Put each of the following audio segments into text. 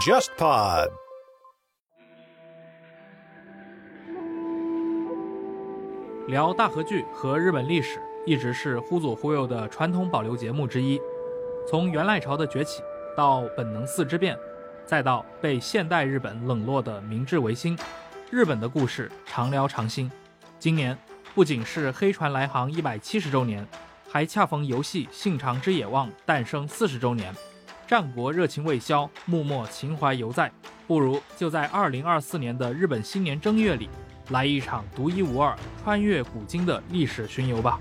JustPod。聊大河剧和日本历史，一直是忽左忽右的传统保留节目之一。从元赖朝的崛起，到本能寺之变，再到被现代日本冷落的明治维新，日本的故事常聊常新。今年不仅是黑船来航一百七十周年，还恰逢游戏《信长之野望》诞生四十周年。战国热情未消，幕末情怀犹在，不如就在二零二四年的日本新年正月里。来一场独一无二、穿越古今的历史巡游吧！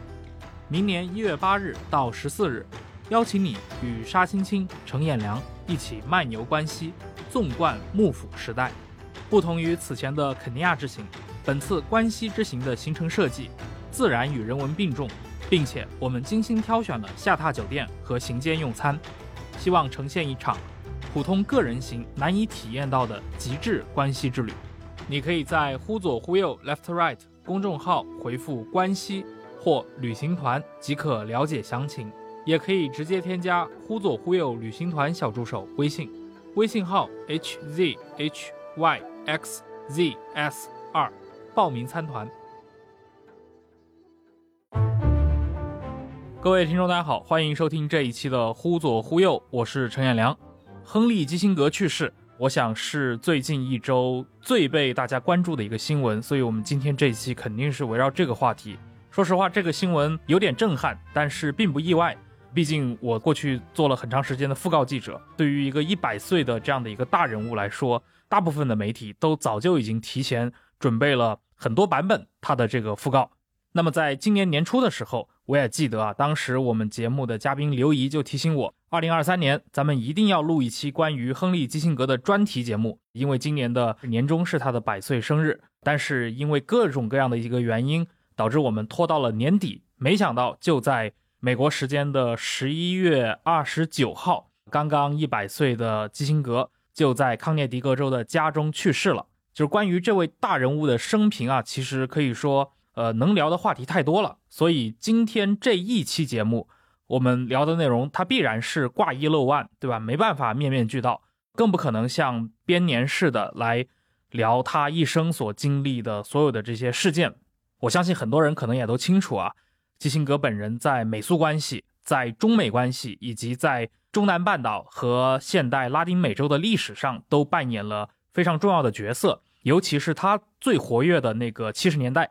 明年一月八日到十四日，邀请你与沙青青、程彦良一起漫游关西，纵贯幕府时代。不同于此前的肯尼亚之行，本次关西之行的行程设计自然与人文并重，并且我们精心挑选了下榻酒店和行间用餐，希望呈现一场普通个人行难以体验到的极致关西之旅。你可以在“忽左忽右 （Left Right）” 公众号回复“关西”或“旅行团”即可了解详情，也可以直接添加“忽左忽右旅行团”小助手微信，微信号 hzhyxzs 二，报名参团。各位听众，大家好，欢迎收听这一期的“忽左忽右”，我是陈彦良。亨利·基辛格去世。我想是最近一周最被大家关注的一个新闻，所以我们今天这一期肯定是围绕这个话题。说实话，这个新闻有点震撼，但是并不意外。毕竟我过去做了很长时间的讣告记者，对于一个一百岁的这样的一个大人物来说，大部分的媒体都早就已经提前准备了很多版本他的这个讣告。那么在今年年初的时候，我也记得啊，当时我们节目的嘉宾刘怡就提醒我。二零二三年，咱们一定要录一期关于亨利·基辛格的专题节目，因为今年的年终是他的百岁生日。但是因为各种各样的一个原因，导致我们拖到了年底。没想到就在美国时间的十一月二十九号，刚刚一百岁的基辛格就在康涅狄格州的家中去世了。就是关于这位大人物的生平啊，其实可以说，呃，能聊的话题太多了。所以今天这一期节目。我们聊的内容，它必然是挂一漏万，对吧？没办法面面俱到，更不可能像编年似的来聊他一生所经历的所有的这些事件。我相信很多人可能也都清楚啊，基辛格本人在美苏关系、在中美关系以及在中南半岛和现代拉丁美洲的历史上都扮演了非常重要的角色，尤其是他最活跃的那个七十年代。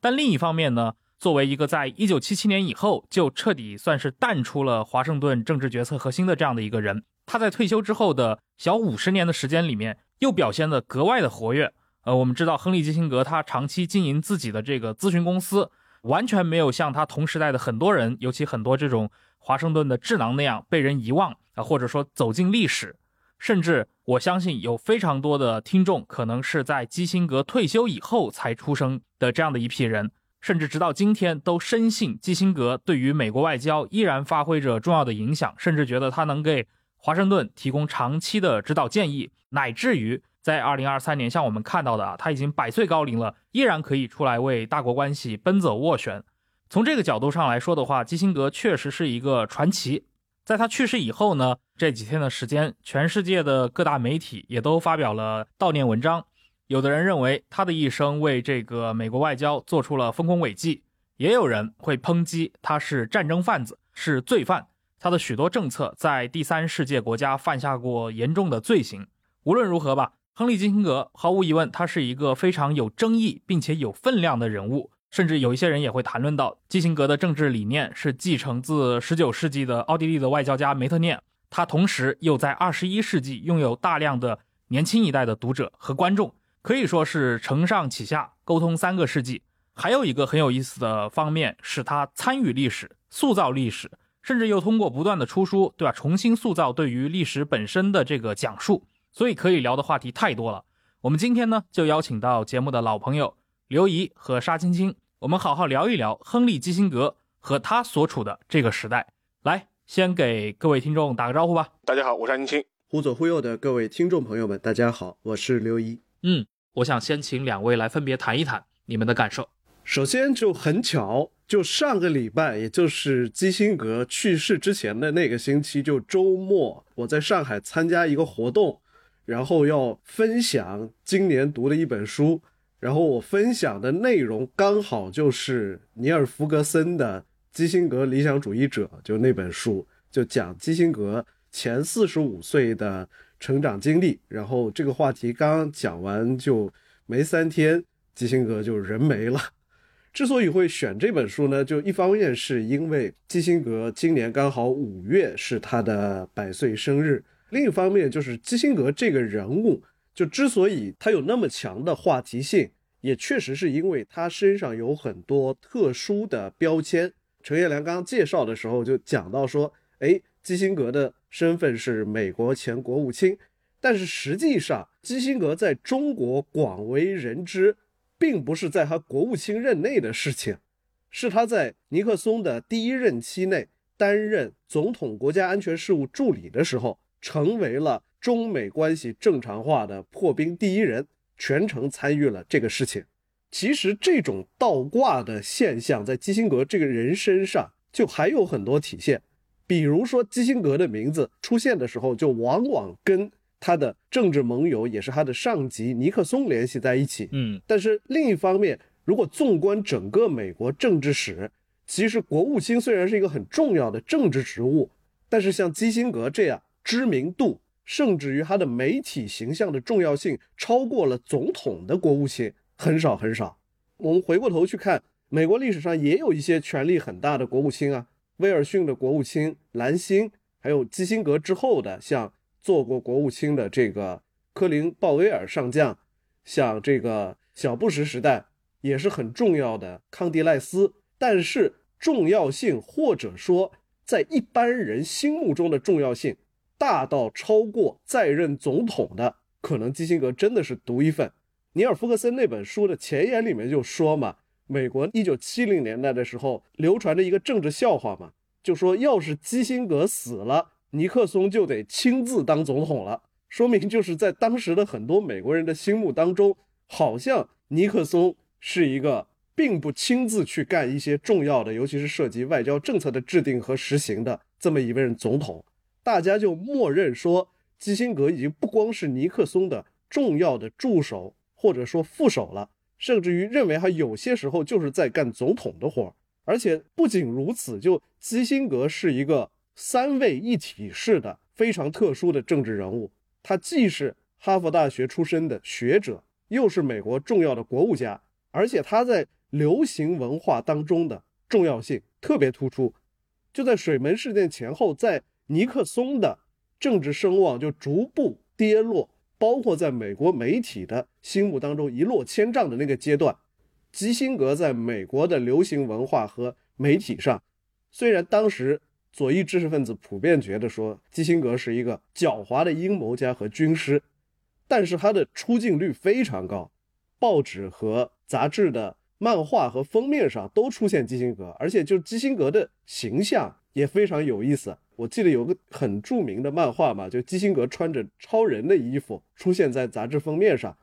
但另一方面呢？作为一个在一九七七年以后就彻底算是淡出了华盛顿政治决策核心的这样的一个人，他在退休之后的小五十年的时间里面，又表现得格外的活跃。呃，我们知道亨利·基辛格他长期经营自己的这个咨询公司，完全没有像他同时代的很多人，尤其很多这种华盛顿的智囊那样被人遗忘啊，或者说走进历史。甚至我相信有非常多的听众可能是在基辛格退休以后才出生的这样的一批人。甚至直到今天都深信基辛格对于美国外交依然发挥着重要的影响，甚至觉得他能给华盛顿提供长期的指导建议，乃至于在二零二三年，像我们看到的啊，他已经百岁高龄了，依然可以出来为大国关系奔走斡旋。从这个角度上来说的话，基辛格确实是一个传奇。在他去世以后呢，这几天的时间，全世界的各大媒体也都发表了悼念文章。有的人认为他的一生为这个美国外交做出了丰功伟绩，也有人会抨击他是战争贩子，是罪犯。他的许多政策在第三世界国家犯下过严重的罪行。无论如何吧，亨利·基辛格毫无疑问，他是一个非常有争议并且有分量的人物。甚至有一些人也会谈论到，基辛格的政治理念是继承自19世纪的奥地利的外交家梅特涅，他同时又在21世纪拥有大量的年轻一代的读者和观众。可以说是承上启下，沟通三个世纪。还有一个很有意思的方面是，他参与历史、塑造历史，甚至又通过不断的出书，对吧？重新塑造对于历史本身的这个讲述。所以可以聊的话题太多了。我们今天呢，就邀请到节目的老朋友刘怡和沙青青，我们好好聊一聊亨利·基辛格和他所处的这个时代。来，先给各位听众打个招呼吧。大家好，我是安青青。忽左忽右的各位听众朋友们，大家好，我是刘一。嗯。我想先请两位来分别谈一谈你们的感受。首先就很巧，就上个礼拜，也就是基辛格去世之前的那个星期，就周末，我在上海参加一个活动，然后要分享今年读的一本书，然后我分享的内容刚好就是尼尔·弗格森的《基辛格理想主义者》，就那本书，就讲基辛格前四十五岁的成长经历。然后这个话题刚讲完就没三天，基辛格就人没了。之所以会选这本书呢，就一方面是因为基辛格今年刚好五月是他的百岁生日，另一方面就是基辛格这个人物，就之所以他有那么强的话题性，也确实是因为他身上有很多特殊的标签。陈彦良刚刚介绍的时候就讲到说，哎，基辛格的身份是美国前国务卿，但是实际上基辛格在中国广为人知。并不是在他国务卿任内的事情，是他在尼克松的第一任期内担任总统国家安全事务助理的时候，成为了中美关系正常化的破冰第一人，全程参与了这个事情。其实这种倒挂的现象在基辛格这个人身上就还有很多体现，比如说基辛格的名字出现的时候，就往往跟。他的政治盟友也是他的上级尼克松联系在一起，嗯，但是另一方面，如果纵观整个美国政治史，其实国务卿虽然是一个很重要的政治职务，但是像基辛格这样知名度，甚至于他的媒体形象的重要性超过了总统的国务卿很少很少。我们回过头去看，美国历史上也有一些权力很大的国务卿啊，威尔逊的国务卿兰辛，还有基辛格之后的像。做过国务卿的这个科林·鲍威尔上将，像这个小布什时代也是很重要的康迪赖斯，但是重要性或者说在一般人心目中的重要性大到超过在任总统的，可能基辛格真的是独一份。尼尔·福克森那本书的前言里面就说嘛，美国一九七零年代的时候流传着一个政治笑话嘛，就说要是基辛格死了。尼克松就得亲自当总统了，说明就是在当时的很多美国人的心目当中，好像尼克松是一个并不亲自去干一些重要的，尤其是涉及外交政策的制定和实行的这么一位总统，大家就默认说基辛格已经不光是尼克松的重要的助手或者说副手了，甚至于认为他有些时候就是在干总统的活儿，而且不仅如此，就基辛格是一个。三位一体式的非常特殊的政治人物，他既是哈佛大学出身的学者，又是美国重要的国务家，而且他在流行文化当中的重要性特别突出。就在水门事件前后，在尼克松的政治声望就逐步跌落，包括在美国媒体的心目当中一落千丈的那个阶段，基辛格在美国的流行文化和媒体上，虽然当时。左翼知识分子普遍觉得说，基辛格是一个狡猾的阴谋家和军师，但是他的出镜率非常高，报纸和杂志的漫画和封面上都出现基辛格，而且就基辛格的形象也非常有意思。我记得有个很著名的漫画嘛，就基辛格穿着超人的衣服出现在杂志封面上，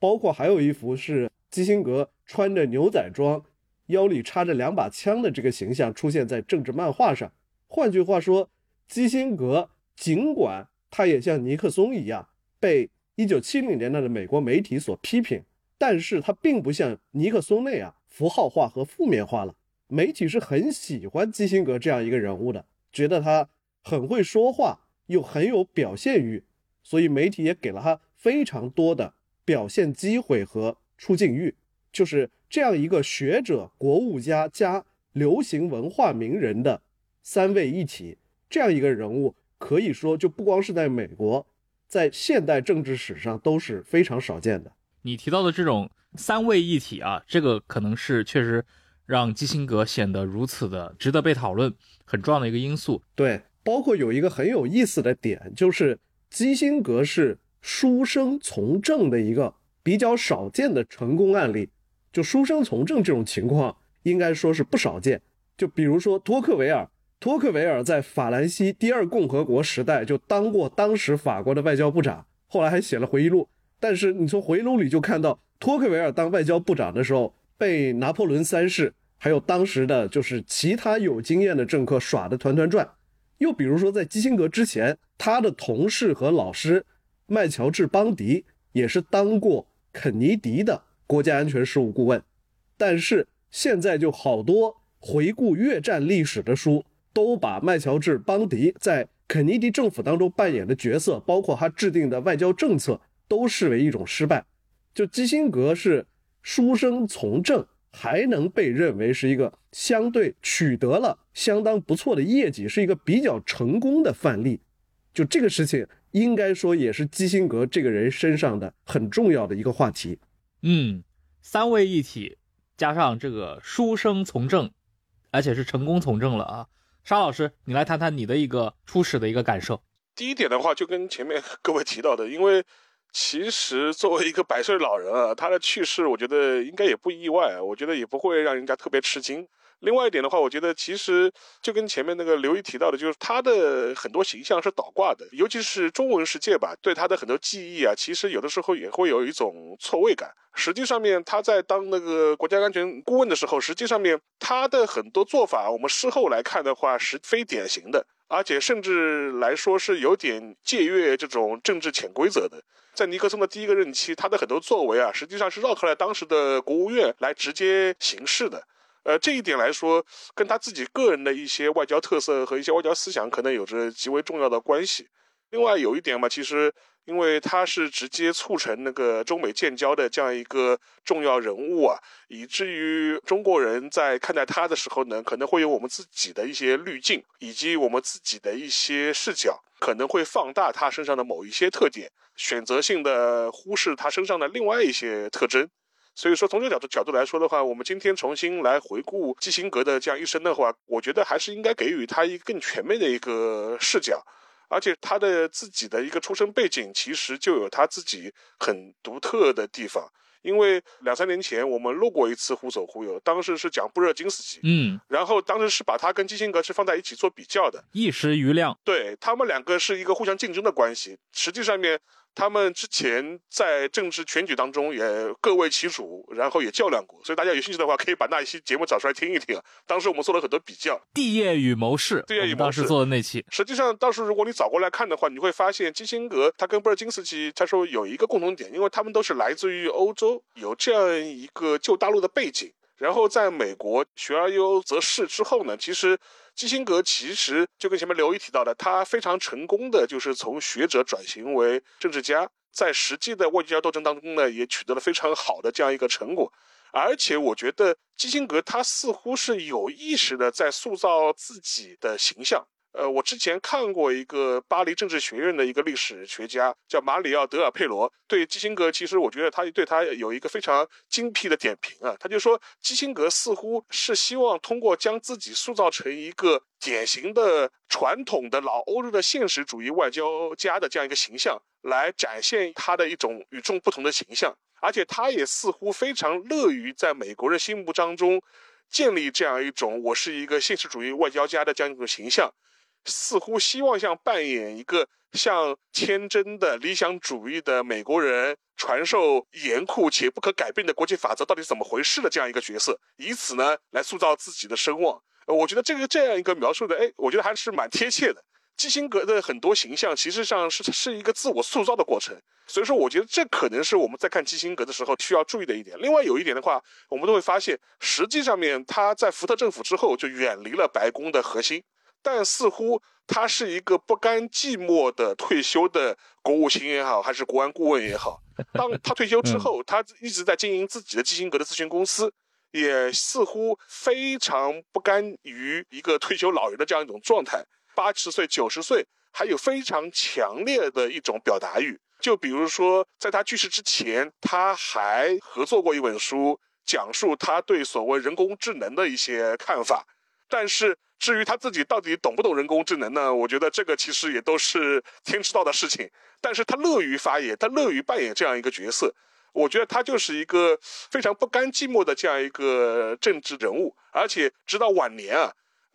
包括还有一幅是基辛格穿着牛仔装，腰里插着两把枪的这个形象出现在政治漫画上。换句话说，基辛格尽管他也像尼克松一样被1970年代的美国媒体所批评，但是他并不像尼克松那样符号化和负面化了。媒体是很喜欢基辛格这样一个人物的，觉得他很会说话，又很有表现欲，所以媒体也给了他非常多的表现机会和出镜欲。就是这样一个学者、国务家加流行文化名人的。三位一体这样一个人物，可以说就不光是在美国，在现代政治史上都是非常少见的。你提到的这种三位一体啊，这个可能是确实让基辛格显得如此的值得被讨论，很重要的一个因素。对，包括有一个很有意思的点，就是基辛格是书生从政的一个比较少见的成功案例。就书生从政这种情况，应该说是不少见。就比如说托克维尔。托克维尔在法兰西第二共和国时代就当过当时法国的外交部长，后来还写了回忆录。但是你从回忆录里就看到，托克维尔当外交部长的时候，被拿破仑三世还有当时的就是其他有经验的政客耍得团团转。又比如说，在基辛格之前，他的同事和老师麦乔治·邦迪也是当过肯尼迪的国家安全事务顾问。但是现在就好多回顾越战历史的书，都把麦乔治·邦迪在肯尼迪政府当中扮演的角色，包括他制定的外交政策，都视为一种失败。就基辛格是书生从政，还能被认为是一个相对取得了相当不错的业绩，是一个比较成功的范例。就这个事情，应该说也是基辛格这个人身上的很重要的一个话题。嗯，三位一体加上这个书生从政，而且是成功从政了啊。沙老师，你来谈谈你的一个初始的一个感受。第一点的话，就跟前面各位提到的，因为其实作为一个百岁老人啊，他的去世，我觉得应该也不意外，我觉得也不会让人家特别吃惊。另外一点的话，我觉得其实就跟前面那个刘毅提到的，就是他的很多形象是倒挂的，尤其是中文世界吧，对他的很多记忆啊，其实有的时候也会有一种错位感。实际上面他在当那个国家安全顾问的时候，实际上面他的很多做法，我们事后来看的话是非典型的，而且甚至来说是有点借阅这种政治潜规则的。在尼克松的第一个任期，他的很多作为啊，实际上是绕开了当时的国务院来直接行事的。呃，这一点来说，跟他自己个人的一些外交特色和一些外交思想可能有着极为重要的关系。另外有一点嘛，其实因为他是直接促成那个中美建交的这样一个重要人物啊，以至于中国人在看待他的时候呢，可能会有我们自己的一些滤镜，以及我们自己的一些视角，可能会放大他身上的某一些特点，选择性的忽视他身上的另外一些特征。所以说，从这个角度角度来说的话，我们今天重新来回顾基辛格的这样一生的话，我觉得还是应该给予他一个更全面的一个视角，而且他的自己的一个出生背景其实就有他自己很独特的地方。因为两三年前我们录过一次《忽左忽右》，当时是讲布热津斯基，嗯，然后当时是把他跟基辛格是放在一起做比较的，一时余亮，对他们两个是一个互相竞争的关系，实际上面。他们之前在政治选举当中也各为其主，然后也较量过，所以大家有兴趣的话，可以把那一期节目找出来听一听。当时我们做了很多比较，地业与谋士，地业与谋士做的那期。实际上，当时如果你找过来看的话，你会发现基辛格他跟布尔津斯基他说有一个共同点，因为他们都是来自于欧洲，有这样一个旧大陆的背景。然后在美国学而优则仕之后呢，其实。基辛格其实就跟前面刘毅提到的，他非常成功的就是从学者转型为政治家，在实际的外交斗争当中呢，也取得了非常好的这样一个成果。而且我觉得基辛格他似乎是有意识的在塑造自己的形象。呃，我之前看过一个巴黎政治学院的一个历史学家，叫马里奥·德尔佩罗，对基辛格，其实我觉得他对他有一个非常精辟的点评啊。他就说，基辛格似乎是希望通过将自己塑造成一个典型的传统的老欧洲的现实主义外交家的这样一个形象，来展现他的一种与众不同的形象。而且他也似乎非常乐于在美国人心目当中建立这样一种我是一个现实主义外交家的这样一种形象。似乎希望像扮演一个像天真的理想主义的美国人，传授严酷且不可改变的国际法则到底怎么回事的这样一个角色，以此呢来塑造自己的声望。我觉得这个这样一个描述的，哎，我觉得还是蛮贴切的。基辛格的很多形象，其实上是是一个自我塑造的过程。所以说，我觉得这可能是我们在看基辛格的时候需要注意的一点。另外有一点的话，我们都会发现，实际上面他在福特政府之后就远离了白宫的核心。但似乎他是一个不甘寂寞的退休的国务卿也好，还是国安顾问也好。当他退休之后，他一直在经营自己的基辛格的咨询公司，也似乎非常不甘于一个退休老人的这样一种状态。八十岁、九十岁，还有非常强烈的一种表达欲。就比如说，在他去世之前，他还合作过一本书，讲述他对所谓人工智能的一些看法。但是。至于他自己到底懂不懂人工智能呢？我觉得这个其实也都是天知道的事情。但是他乐于发言，他乐于扮演这样一个角色。我觉得他就是一个非常不甘寂寞的这样一个政治人物，而且直到晚年啊，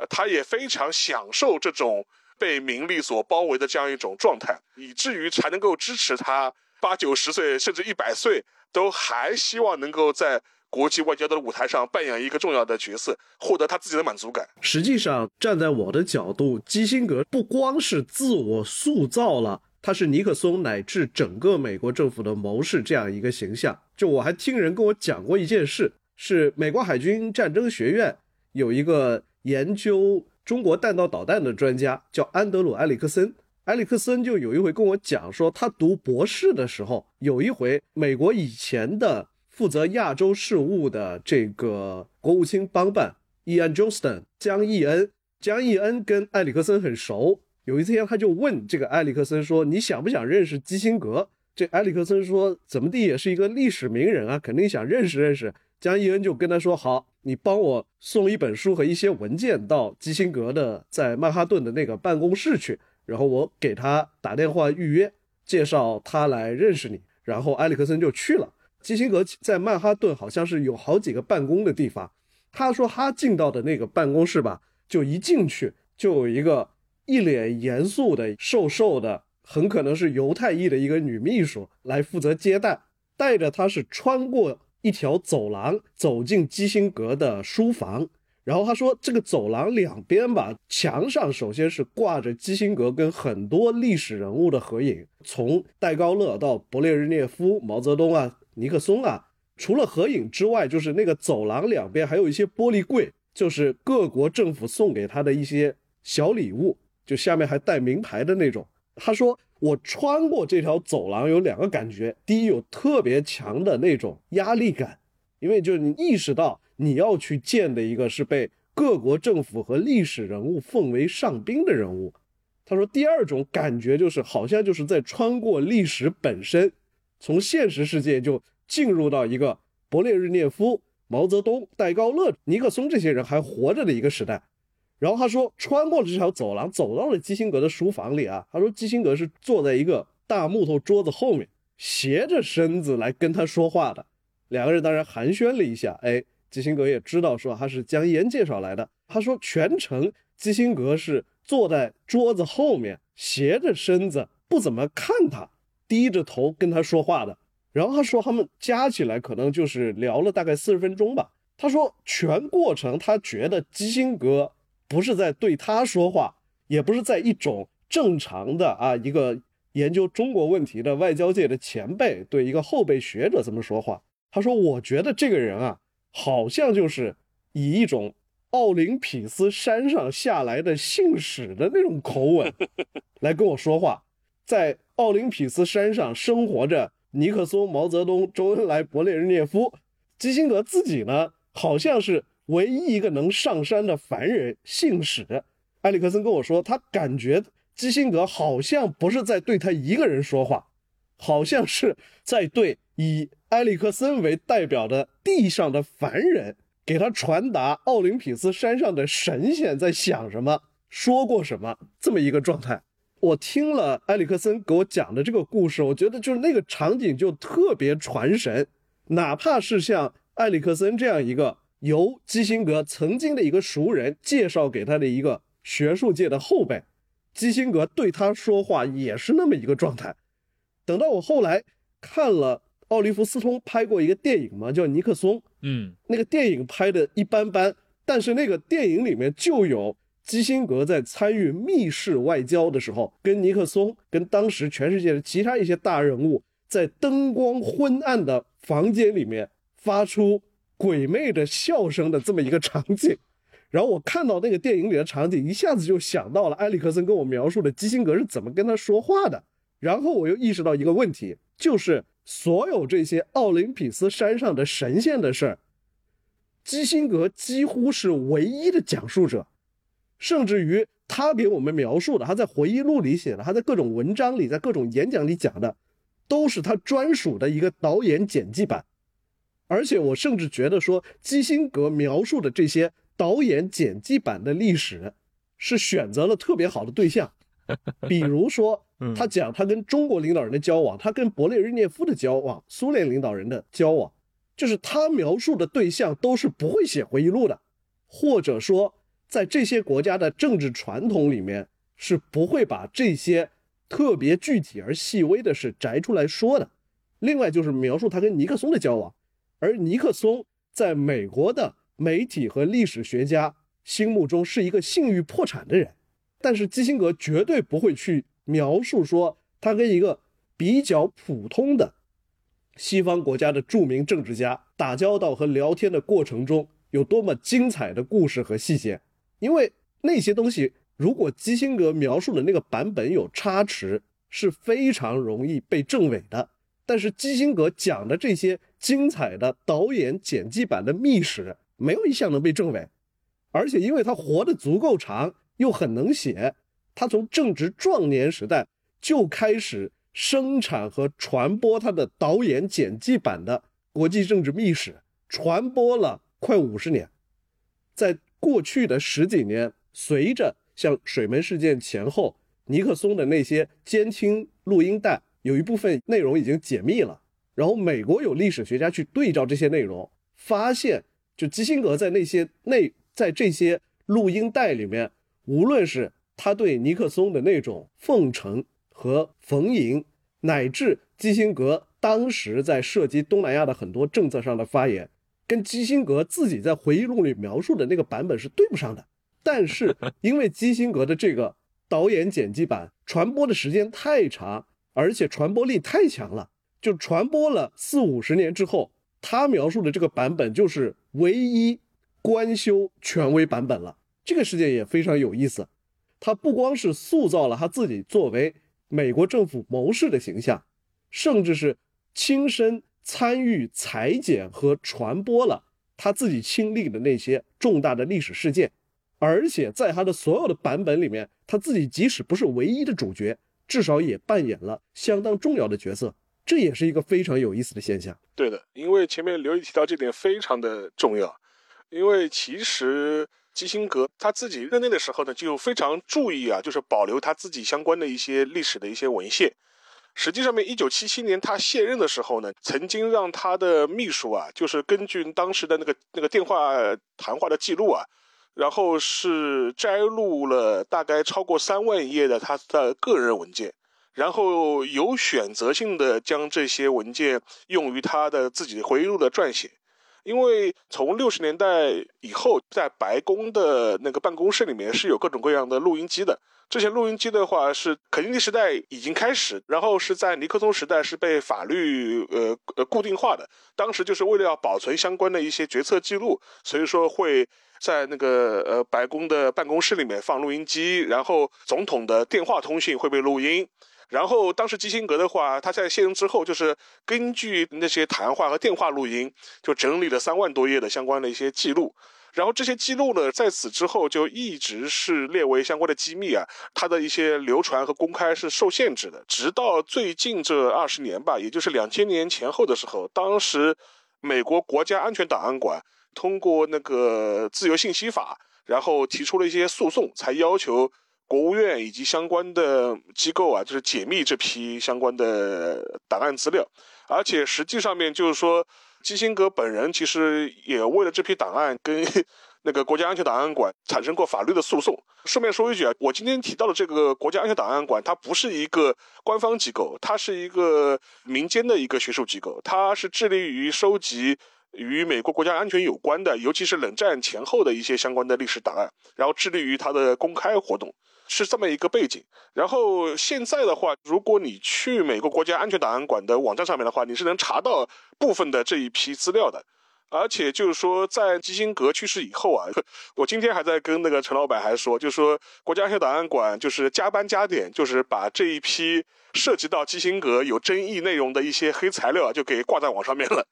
他也非常享受这种被名利所包围的这样一种状态，以至于才能够支持他八九十岁甚至一百岁都还希望能够在。国际外交的舞台上扮演一个重要的角色，获得他自己的满足感。实际上，站在我的角度，基辛格不光是自我塑造了他是尼克松乃至整个美国政府的谋士这样一个形象。就我还听人跟我讲过一件事，是美国海军战争学院有一个研究中国弹道导弹的专家，叫安德鲁·埃里克森。埃里克森就有一回跟我讲说，他读博士的时候，有一回美国以前的负责亚洲事务的这个国务卿帮办伊安 ·johnston 江义恩，江义恩跟埃里克森很熟。有一天他就问这个埃里克森说：“你想不想认识基辛格？”这埃里克森说：“怎么地也是一个历史名人啊，肯定想认识认识。”江义恩就跟他说：“好，你帮我送一本书和一些文件到基辛格的在曼哈顿的那个办公室去。”然后我给他打电话预约，介绍他来认识你。然后埃里克森就去了。基辛格在曼哈顿好像是有好几个办公的地方。他说他进到的那个办公室吧，就一进去就有一个一脸严肃的、瘦瘦的，很可能是犹太裔的一个女秘书来负责接待，带着他是穿过一条走廊走进基辛格的书房。然后他说，这个走廊两边吧，墙上首先是挂着基辛格跟很多历史人物的合影，从戴高乐到勃列日涅夫、毛泽东啊、尼克松啊。除了合影之外，就是那个走廊两边还有一些玻璃柜，就是各国政府送给他的一些小礼物，就下面还带名牌的那种。他说，我穿过这条走廊有两个感觉：第一，有特别强的那种压力感，因为就是你意识到。你要去见的一个是被各国政府和历史人物奉为上宾的人物。他说，第二种感觉就是好像就是在穿过历史本身，从现实世界就进入到一个勃列日涅夫、毛泽东、戴高乐、尼克松这些人还活着的一个时代。然后他说，穿过了这条走廊，走到了基辛格的书房里啊。他说，基辛格是坐在一个大木头桌子后面，斜着身子来跟他说话的。两个人当然寒暄了一下，哎。基辛格也知道，说他是江一恩介绍来的。他说，全程基辛格是坐在桌子后面，斜着身子，不怎么看他，低着头跟他说话的。然后他说，他们加起来可能就是聊了大概四十分钟吧。他说，全过程他觉得基辛格不是在对他说话，也不是在一种正常的啊一个研究中国问题的外交界的前辈对一个后辈学者这么说话。他说，我觉得这个人啊。好像就是以一种奥林匹斯山上下来的信使的那种口吻 来跟我说话，在奥林匹斯山上生活着尼克松、毛泽东、周恩来、勃列日涅夫，基辛格自己呢，好像是唯一一个能上山的凡人信使。埃里克森跟我说，他感觉基辛格好像不是在对他一个人说话，好像是在对以。埃里克森为代表的地上的凡人，给他传达奥林匹斯山上的神仙在想什么，说过什么，这么一个状态。我听了埃里克森给我讲的这个故事，我觉得就是那个场景就特别传神。哪怕是像埃里克森这样一个由基辛格曾经的一个熟人介绍给他的一个学术界的后辈，基辛格对他说话也是那么一个状态。等到我后来看了。奥利弗斯通拍过一个电影嘛，叫《尼克松》。嗯，那个电影拍的一般般，但是那个电影里面就有基辛格在参与密室外交的时候，跟尼克松、跟当时全世界的其他一些大人物，在灯光昏暗的房间里面发出鬼魅的笑声的这么一个场景。然后我看到那个电影里的场景，一下子就想到了埃里克森跟我描述的基辛格是怎么跟他说话的。然后我又意识到一个问题，就是。所有这些奥林匹斯山上的神仙的事儿，基辛格几乎是唯一的讲述者，甚至于他给我们描述的，他在回忆录里写的，他在各种文章里，在各种演讲里讲的，都是他专属的一个导演剪辑版。而且我甚至觉得说，基辛格描述的这些导演剪辑版的历史，是选择了特别好的对象，比如说。他讲他跟中国领导人的交往，他跟勃列日涅夫的交往，苏联领导人的交往，就是他描述的对象都是不会写回忆录的，或者说在这些国家的政治传统里面是不会把这些特别具体而细微的事摘出来说的。另外就是描述他跟尼克松的交往，而尼克松在美国的媒体和历史学家心目中是一个信誉破产的人，但是基辛格绝对不会去描述说他跟一个比较普通的西方国家的著名政治家打交道和聊天的过程中有多么精彩的故事和细节，因为那些东西如果基辛格描述的那个版本有差池，是非常容易被证伪的。但是基辛格讲的这些精彩的导演剪辑版的秘史，没有一项能被证伪，而且因为他活得足够长，又很能写，他从正值壮年时代就开始生产和传播他的导演剪辑版的国际政治秘史，传播了快五十年。在过去的十几年，随着像水门事件前后尼克松的那些监听录音带。有一部分内容已经解密了，然后美国有历史学家去对照这些内容，发现就基辛格在那些内在这些录音带里面，无论是他对尼克松的那种奉承和逢迎，乃至基辛格当时在涉及东南亚的很多政策上的发言，跟基辛格自己在回忆录里描述的那个版本是对不上的。但是 因为基辛格的这个导演剪辑版传播的时间太长。而且传播力太强了，就传播了四五十年之后，他描述的这个版本就是唯一官修权威版本了。这个事件也非常有意思，他不光是塑造了他自己作为美国政府谋士的形象，甚至是亲身参与裁剪和传播了他自己亲历的那些重大的历史事件。而且在他的所有的版本里面，他自己即使不是唯一的主角。至少也扮演了相当重要的角色，这也是一个非常有意思的现象。对的，因为前面刘毅提到这点非常的重要，因为其实基辛格他自己任内的时候呢，就非常注意啊，就是保留他自己相关的一些历史的一些文献。实际上面，一九七七年他卸任的时候呢，曾经让他的秘书啊，就是根据当时的那个那个电话谈话的记录啊。然后是摘录了大概超过三万页的他的个人文件，然后有选择性的将这些文件用于他的自己回忆录的撰写。因为从六十年代以后，在白宫的那个办公室里面是有各种各样的录音机的。这些录音机的话是肯尼迪时代已经开始，然后是在尼克松时代是被法律呃呃固定化的。当时就是为了要保存相关的一些决策记录，所以说会。在那个呃白宫的办公室里面放录音机，然后总统的电话通讯会被录音，然后当时基辛格的话，他在卸任之后，就是根据那些谈话和电话录音，就整理了三万多页的相关的一些记录，然后这些记录呢，在此之后就一直是列为相关的机密啊，它的一些流传和公开是受限制的，直到最近这二十年吧，也就是两千年前后的时候，当时美国国家安全档案馆。通过那个自由信息法，然后提出了一些诉讼，才要求国务院以及相关的机构啊，就是解密这批相关的档案资料。而且实际上面就是说，基辛格本人其实也为了这批档案跟 那个国家安全档案馆产生过法律的诉讼。顺便说一句啊，我今天提到的这个国家安全档案馆，它不是一个官方机构，它是一个民间的一个学术机构，它是致力于收集。与美国国家安全有关的，尤其是冷战前后的一些相关的历史档案，然后致力于它的公开活动，是这么一个背景。然后现在的话，如果你去美国国家安全档案馆的网站上面的话，你是能查到部分的这一批资料的。而且就是说，在基辛格去世以后啊，我今天还在跟那个陈老板还说，就是说国家安全档案馆就是加班加点，就是把这一批涉及到基辛格有争议内容的一些黑材料就给挂在网上面了。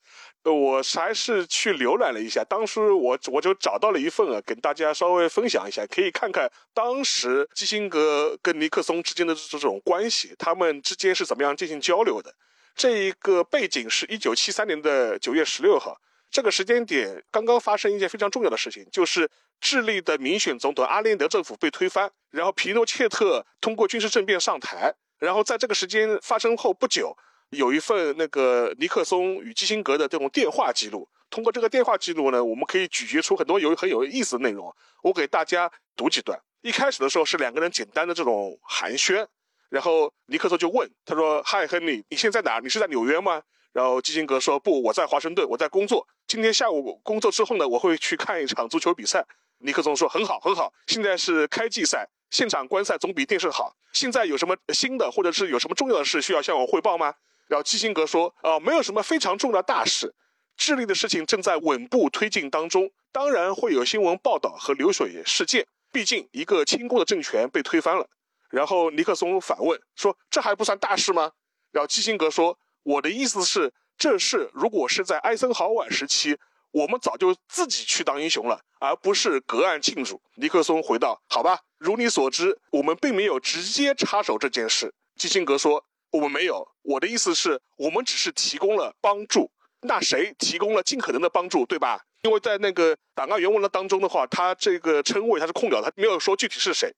我还是去浏览了一下，当时我我就找到了一份啊，跟大家稍微分享一下，可以看看当时基辛格跟尼克松之间的这种关系，他们之间是怎么样进行交流的。这一个背景是一九七三年的九月十六号。这个时间点刚刚发生一件非常重要的事情，就是智利的民选总统阿连德政府被推翻，然后皮诺切特通过军事政变上台，然后在这个时间发生后不久，有一份那个尼克松与基辛格的这种电话记录，通过这个电话记录呢，我们可以咀嚼出很多有很有意思的内容。我给大家读几段。一开始的时候是两个人简单的这种寒暄，然后尼克松就问他说：“嗨，亨利，你现在在哪？你是在纽约吗？”然后基辛格说：“不，我在华盛顿，我在工作。”今天下午工作之后呢，我会去看一场足球比赛。尼克松说：“很好，很好。现在是开季赛，现场观赛总比电视好。现在有什么新的，或者是有什么重要的事需要向我汇报吗？”然后基辛格说：“啊，没有什么非常重要的大事，智利的事情正在稳步推进当中。当然会有新闻报道和流水事件，毕竟一个亲共的政权被推翻了。”然后尼克松反问说：“这还不算大事吗？”然后基辛格说：“我的意思是，这事如果是在艾森豪威尔时期。”我们早就自己去当英雄了，而不是隔岸庆祝。尼克松回道：“好吧，如你所知，我们并没有直接插手这件事。”基辛格说：“我们没有。我的意思是，我们只是提供了帮助。那谁提供了尽可能的帮助，对吧？因为在那个档案原文的当中的话，他这个称谓他是空掉，他没有说具体是谁。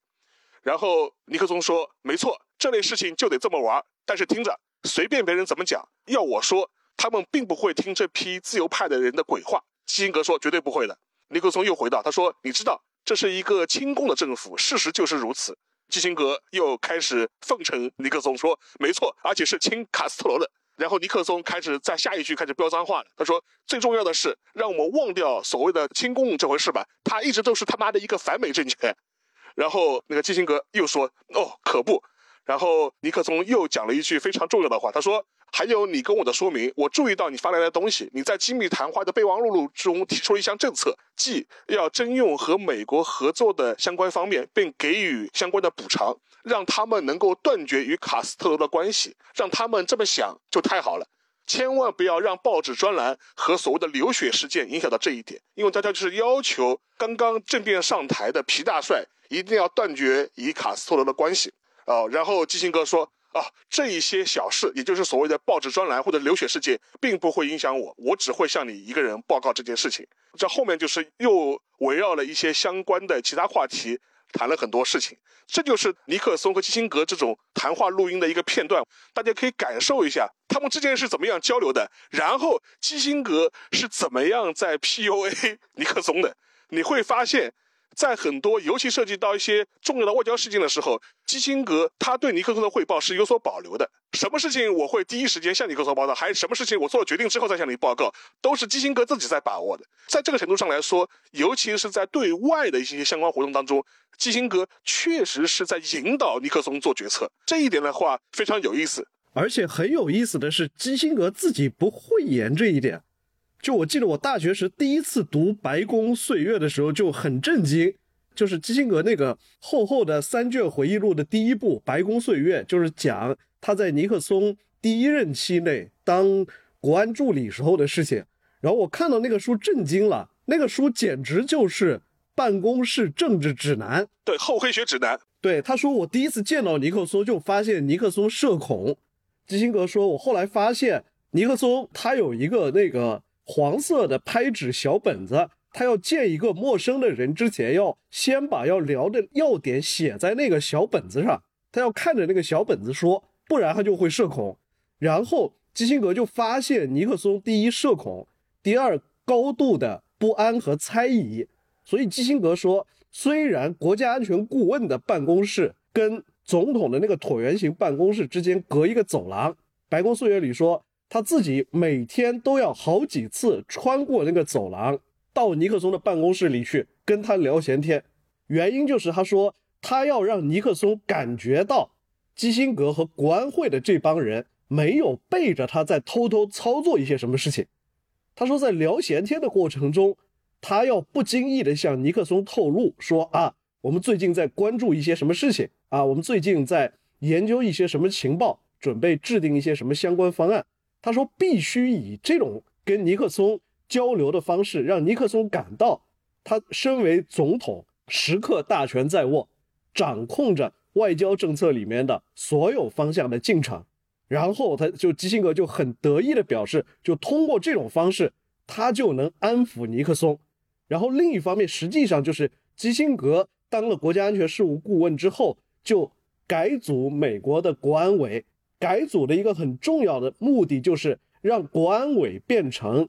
然后尼克松说：“没错，这类事情就得这么玩。但是听着，随便别人怎么讲，要我说。”他们并不会听这批自由派的人的鬼话。基辛格说：“绝对不会的。”尼克松又回到：“他说，你知道这是一个亲共的政府，事实就是如此。”基辛格又开始奉承尼克松说：“没错，而且是亲卡斯特罗的。”然后尼克松开始在下一句开始飙脏话了。他说：“最重要的是，让我们忘掉所谓的亲共这回事吧，他一直都是他妈的一个反美政权。”然后那个基辛格又说：“哦，可不。”然后尼克松又讲了一句非常重要的话，他说。还有你跟我的说明，我注意到你发来的东西。你在机密谈话的备忘录中提出了一项政策，即要征用和美国合作的相关方面，并给予相关的补偿，让他们能够断绝与卡斯特罗的关系。让他们这么想就太好了，千万不要让报纸专栏和所谓的流血事件影响到这一点，因为大家就是要求刚刚政变上台的皮大帅一定要断绝与卡斯特罗的关系。哦，然后基辛格说。啊，这一些小事，也就是所谓的报纸专栏或者流血事件，并不会影响我，我只会向你一个人报告这件事情。这后面就是又围绕了一些相关的其他话题，谈了很多事情。这就是尼克松和基辛格这种谈话录音的一个片段，大家可以感受一下他们之间是怎么样交流的，然后基辛格是怎么样在 PUA 尼克松的，你会发现。在很多，尤其涉及到一些重要的外交事件的时候，基辛格他对尼克松的汇报是有所保留的。什么事情我会第一时间向尼克松报道，还是什么事情我做了决定之后再向你报告，都是基辛格自己在把握的。在这个程度上来说，尤其是在对外的一些相关活动当中，基辛格确实是在引导尼克松做决策。这一点的话非常有意思，而且很有意思的是，基辛格自己不讳言这一点。就我记得，我大学时第一次读《白宫岁月》的时候就很震惊，就是基辛格那个厚厚的三卷回忆录的第一部《白宫岁月》，就是讲他在尼克松第一任期内当国安助理时候的事情。然后我看到那个书震惊了，那个书简直就是办公室政治指南，对厚黑学指南。对他说，我第一次见到尼克松就发现尼克松社恐。基辛格说，我后来发现尼克松他有一个那个。黄色的拍纸小本子，他要见一个陌生的人之前，要先把要聊的要点写在那个小本子上，他要看着那个小本子说，不然他就会社恐。然后基辛格就发现尼克松第一社恐，第二高度的不安和猜疑。所以基辛格说，虽然国家安全顾问的办公室跟总统的那个椭圆形办公室之间隔一个走廊，白宫岁月里说。他自己每天都要好几次穿过那个走廊，到尼克松的办公室里去跟他聊闲天。原因就是他说他要让尼克松感觉到基辛格和国安会的这帮人没有背着他在偷偷操作一些什么事情。他说在聊闲天的过程中，他要不经意的向尼克松透露说啊，我们最近在关注一些什么事情啊，我们最近在研究一些什么情报，准备制定一些什么相关方案。他说：“必须以这种跟尼克松交流的方式，让尼克松感到他身为总统，时刻大权在握，掌控着外交政策里面的所有方向的进程。然后，他就基辛格就很得意的表示，就通过这种方式，他就能安抚尼克松。然后，另一方面，实际上就是基辛格当了国家安全事务顾问之后，就改组美国的国安委。”改组的一个很重要的目的，就是让国安委变成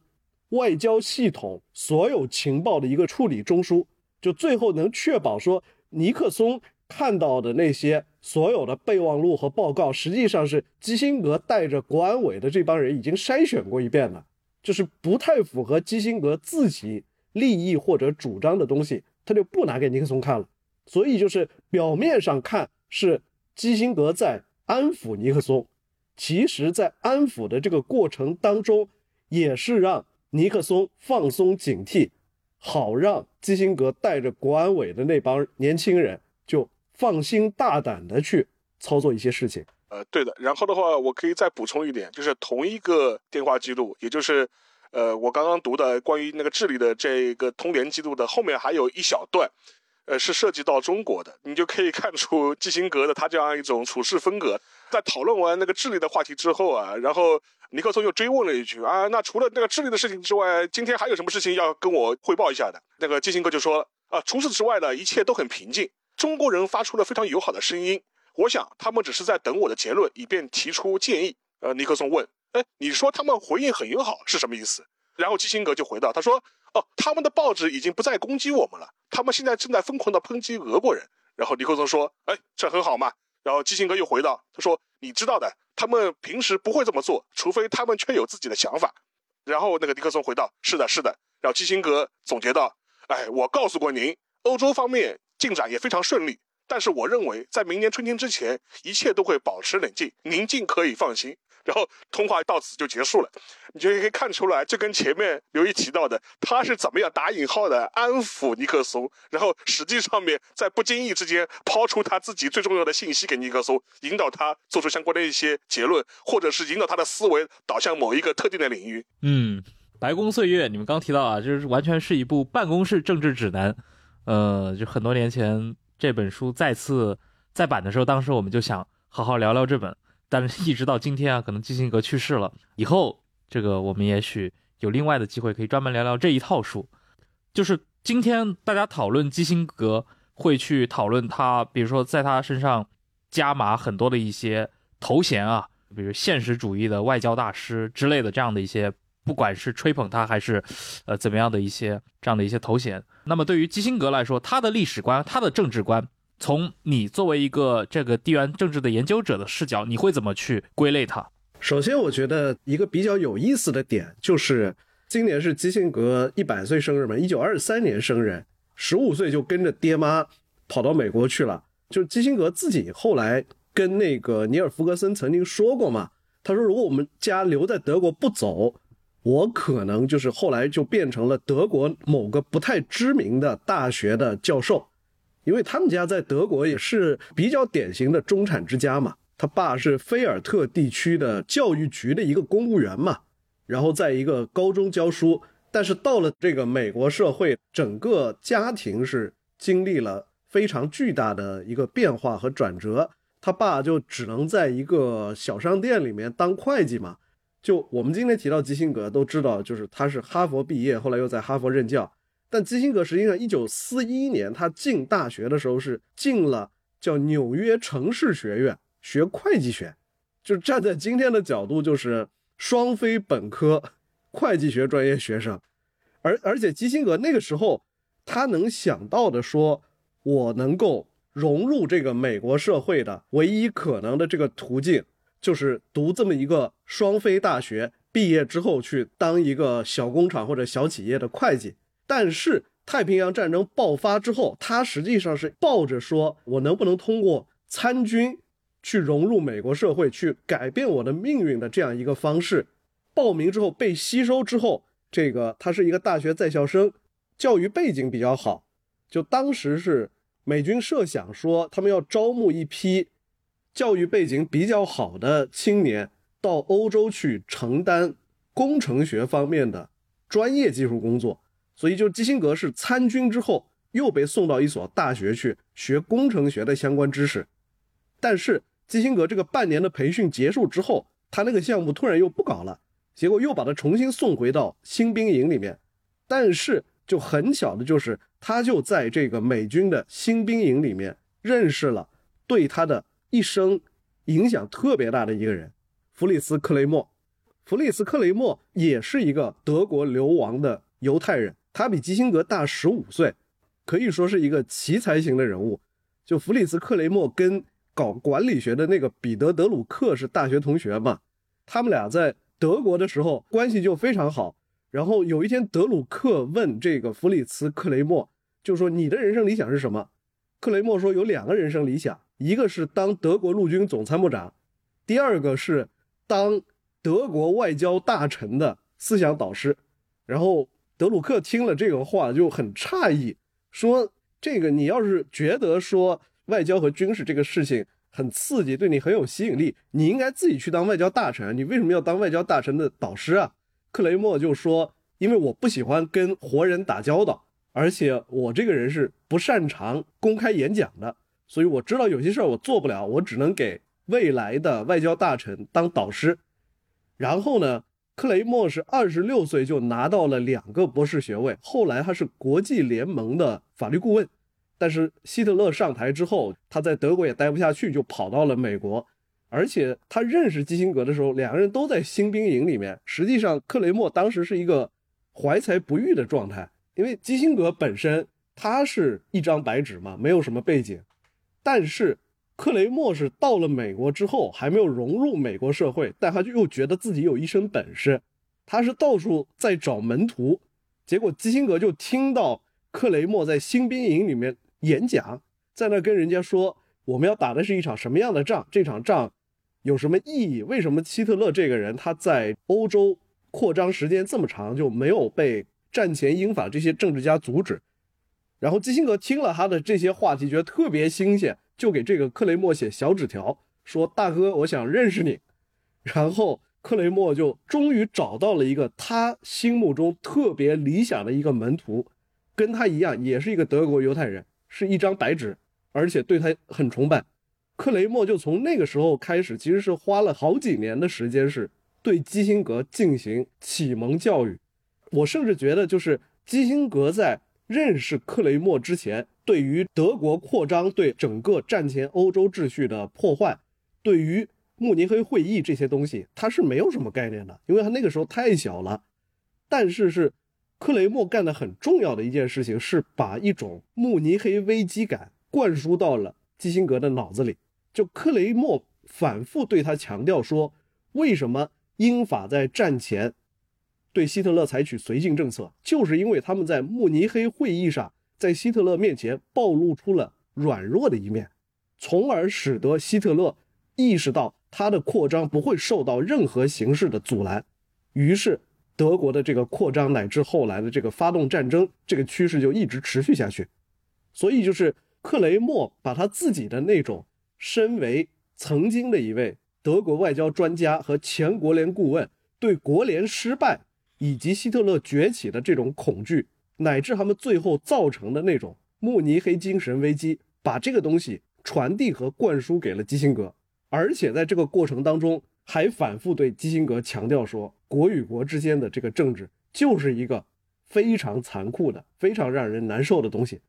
外交系统所有情报的一个处理中枢，就最后能确保说尼克松看到的那些所有的备忘录和报告，实际上是基辛格带着国安委的这帮人已经筛选过一遍了。就是不太符合基辛格自己利益或者主张的东西，他就不拿给尼克松看了。所以就是表面上看是基辛格在安抚尼克松，其实在安抚的这个过程当中，也是让尼克松放松警惕，好让基辛格带着国安委的那帮年轻人就放心大胆的去操作一些事情。呃，对的。然后的话，我可以再补充一点，就是同一个电话记录，也就是呃我刚刚读的关于那个智利的这个通联记录的后面还有一小段。呃，是涉及到中国的，你就可以看出基辛格的他这样一种处事风格。在讨论完那个智利的话题之后啊，然后尼克松又追问了一句啊，那除了那个智利的事情之外，今天还有什么事情要跟我汇报一下的？那个基辛格就说啊，除此之外呢，一切都很平静。中国人发出了非常友好的声音，我想他们只是在等我的结论，以便提出建议。呃，尼克松问，哎，你说他们回应很友好是什么意思？然后基辛格就回答，他说。他们的报纸已经不再攻击我们了，他们现在正在疯狂的抨击俄国人。然后尼克松说：“哎，这很好嘛。”然后基辛格又回道：“他说，你知道的，他们平时不会这么做，除非他们确有自己的想法。”然后那个尼克松回道：“是的，是的。”然后基辛格总结道：“哎，我告诉过您，欧洲方面进展也非常顺利，但是我认为在明年春天之前，一切都会保持冷静，您尽可以放心。”然后通话到此就结束了，你就可以看出来，这跟前面刘毅提到的，他是怎么样打引号的安抚尼克松，然后实际上面在不经意之间抛出他自己最重要的信息给尼克松，引导他做出相关的一些结论，或者是引导他的思维导向某一个特定的领域。嗯，白宫岁月，你们刚提到啊，就是完全是一部办公室政治指南。呃，就很多年前这本书再次再版的时候，当时我们就想好好聊聊这本。但是，一直到今天啊，可能基辛格去世了以后，这个我们也许有另外的机会可以专门聊聊这一套书。就是今天大家讨论基辛格，会去讨论他，比如说在他身上加码很多的一些头衔啊，比如现实主义的外交大师之类的这样的一些，不管是吹捧他还是呃怎么样的一些这样的一些头衔。那么对于基辛格来说，他的历史观，他的政治观。从你作为一个这个地缘政治的研究者的视角，你会怎么去归类它？首先，我觉得一个比较有意思的点就是，今年是基辛格一百岁生日嘛，一九二三年生人，十五岁就跟着爹妈跑到美国去了。就基辛格自己后来跟那个尼尔·弗格森曾经说过嘛，他说如果我们家留在德国不走，我可能就是后来就变成了德国某个不太知名的大学的教授。因为他们家在德国也是比较典型的中产之家嘛，他爸是菲尔特地区的教育局的一个公务员嘛，然后在一个高中教书，但是到了这个美国社会，整个家庭是经历了非常巨大的一个变化和转折，他爸就只能在一个小商店里面当会计嘛。就我们今天提到基辛格，都知道就是他是哈佛毕业，后来又在哈佛任教。但基辛格实际上，一九四一年他进大学的时候是进了叫纽约城市学院学会计学，就站在今天的角度，就是双非本科会计学专业学生。而而且基辛格那个时候他能想到的说，我能够融入这个美国社会的唯一可能的这个途径，就是读这么一个双非大学，毕业之后去当一个小工厂或者小企业的会计。但是太平洋战争爆发之后，他实际上是抱着说我能不能通过参军去融入美国社会，去改变我的命运的这样一个方式。报名之后被吸收之后，这个他是一个大学在校生，教育背景比较好。就当时是美军设想说，他们要招募一批教育背景比较好的青年到欧洲去承担工程学方面的专业技术工作。所以，就基辛格是参军之后又被送到一所大学去学工程学的相关知识，但是基辛格这个半年的培训结束之后，他那个项目突然又不搞了，结果又把他重新送回到新兵营里面。但是就很巧的就是，他就在这个美军的新兵营里面认识了对他的一生影响特别大的一个人——弗里斯·克雷默。弗里斯·克雷默也是一个德国流亡的犹太人。他比基辛格大十五岁，可以说是一个奇才型的人物。就弗里茨·克雷默跟搞管理学的那个彼得·德鲁克是大学同学嘛，他们俩在德国的时候关系就非常好。然后有一天，德鲁克问这个弗里茨·克雷默，就说：“你的人生理想是什么？”克雷默说：“有两个人生理想，一个是当德国陆军总参谋长，第二个是当德国外交大臣的思想导师。”然后德鲁克听了这个话就很诧异，说：“这个你要是觉得说外交和军事这个事情很刺激，对你很有吸引力，你应该自己去当外交大臣。你为什么要当外交大臣的导师啊？”克雷默就说：“因为我不喜欢跟活人打交道，而且我这个人是不擅长公开演讲的，所以我知道有些事儿我做不了，我只能给未来的外交大臣当导师。”然后呢，克雷默是二十六岁就拿到了两个博士学位，后来他是国际联盟的法律顾问。但是希特勒上台之后，他在德国也待不下去，就跑到了美国。而且他认识基辛格的时候，两个人都在新兵营里面。实际上，克雷默当时是一个怀才不遇的状态，因为基辛格本身他是一张白纸嘛，没有什么背景。但是克雷默是到了美国之后，还没有融入美国社会，但他就又觉得自己有一身本事，他是到处在找门徒。结果基辛格就听到克雷默在新兵营里面演讲，在那跟人家说：“我们要打的是一场什么样的仗？这场仗。”有什么意义？为什么希特勒这个人他在欧洲扩张时间这么长，就没有被战前英法这些政治家阻止？然后基辛格听了他的这些话题，觉得特别新鲜，就给这个克雷默写小纸条，说：“大哥，我想认识你。”然后克雷默就终于找到了一个他心目中特别理想的一个门徒，跟他一样，也是一个德国犹太人，是一张白纸，而且对他很崇拜。克雷默就从那个时候开始，其实是花了好几年的时间，是对基辛格进行启蒙教育。我甚至觉得，就是基辛格在认识克雷默之前，对于德国扩张、对整个战前欧洲秩序的破坏、对于慕尼黑会议这些东西，他是没有什么概念的，因为他那个时候太小了。但是，是克雷默干的很重要的一件事情，是把一种慕尼黑危机感灌输到了基辛格的脑子里。就克雷默反复对他强调说，为什么英法在战前对希特勒采取绥靖政策，就是因为他们在慕尼黑会议上，在希特勒面前暴露出了软弱的一面，从而使得希特勒意识到他的扩张不会受到任何形式的阻拦，于是德国的这个扩张乃至后来的这个发动战争这个趋势就一直持续下去，所以就是克雷默把他自己的那种。身为曾经的一位德国外交专家和前国联顾问，对国联失败以及希特勒崛起的这种恐惧，乃至他们最后造成的那种慕尼黑精神危机，把这个东西传递和灌输给了基辛格，而且在这个过程当中，还反复对基辛格强调说，国与国之间的这个政治就是一个非常残酷的、非常让人难受的东西，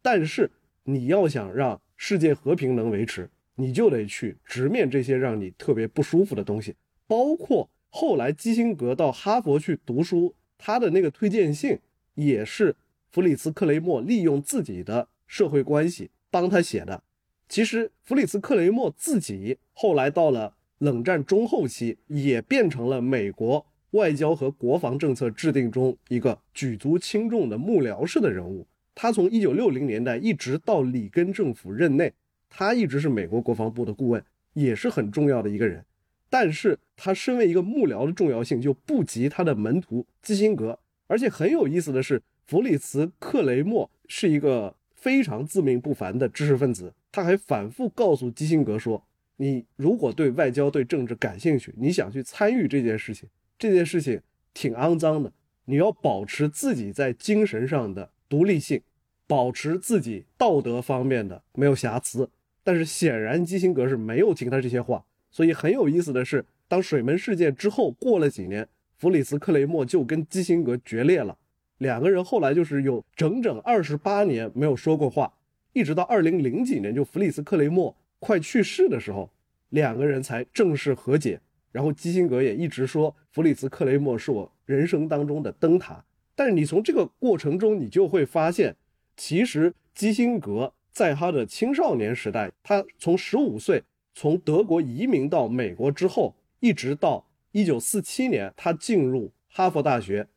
但是你要想让世界和平能维持。你就得去直面这些让你特别不舒服的东西，包括后来基辛格到哈佛去读书，他的那个推荐信也是弗里茨·克雷默利用自己的社会关系帮他写的。其实弗里茨·克雷默自己后来到了冷战中后期，也变成了美国外交和国防政策制定中一个举足轻重的幕僚式的人物。他从1960年代一直到里根政府任内。他一直是美国国防部的顾问，也是很重要的一个人，但是他身为一个幕僚的重要性就不及他的门徒基辛格。而且很有意思的是，弗里茨·克雷默是一个非常自命不凡的知识分子，他还反复告诉基辛格说：“你如果对外交、对政治感兴趣，你想去参与这件事情，这件事情挺肮脏的，你要保持自己在精神上的独立性，保持自己道德方面的没有瑕疵。”但是显然基辛格是没有听他这些话，所以很有意思的是，当水门事件之后过了几年，弗里斯·克雷默就跟基辛格决裂了，两个人后来就是有整整二十八年没有说过话，一直到二零零几年，就弗里斯·克雷默快去世的时候，两个人才正式和解。然后基辛格也一直说弗里斯·克雷默是我人生当中的灯塔。但是你从这个过程中，你就会发现，其实基辛格。在他的青少年时代，他从十五岁从德国移民到美国之后，一直到一九四七年他进入哈佛大学，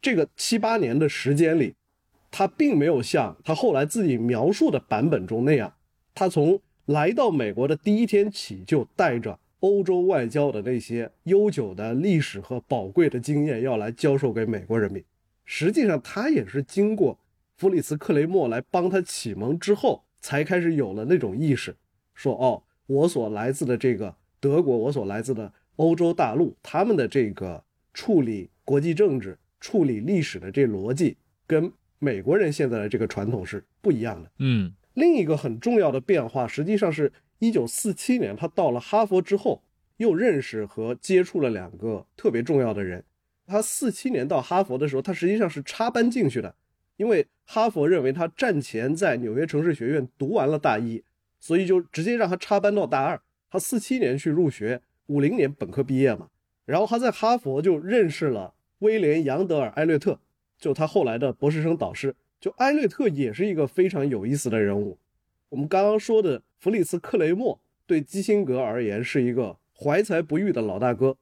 这个七八年的时间里，他并没有像他后来自己描述的版本中那样，他从来到美国的第一天起就带着欧洲外交的那些悠久的历史和宝贵的经验要来教授给美国人民。实际上，他也是经过弗里茨克雷默来帮他启蒙之后，才开始有了那种意识，说哦，我所来自的这个德国，我所来自的欧洲大陆，他们的这个处理国际政治、处理历史的这逻辑，跟美国人现在的这个传统是不一样的。嗯另一个很重要的变化，实际上是一九四七年他到了哈佛之后，又认识和接触了两个特别重要的人。他四七年到哈佛的时候，他实际上是插班进去的，因为哈佛认为他战前在纽约城市学院读完了大一，所以就直接让他插班到大二。他四七年去入学，五零年本科毕业嘛。然后他在哈佛就认识了威廉·杨德尔·埃略特，就他后来的博士生导师。就埃略特也是一个非常有意思的人物。我们刚刚说的弗里茨·克雷默对基辛格而言是一个怀才不遇的老大哥，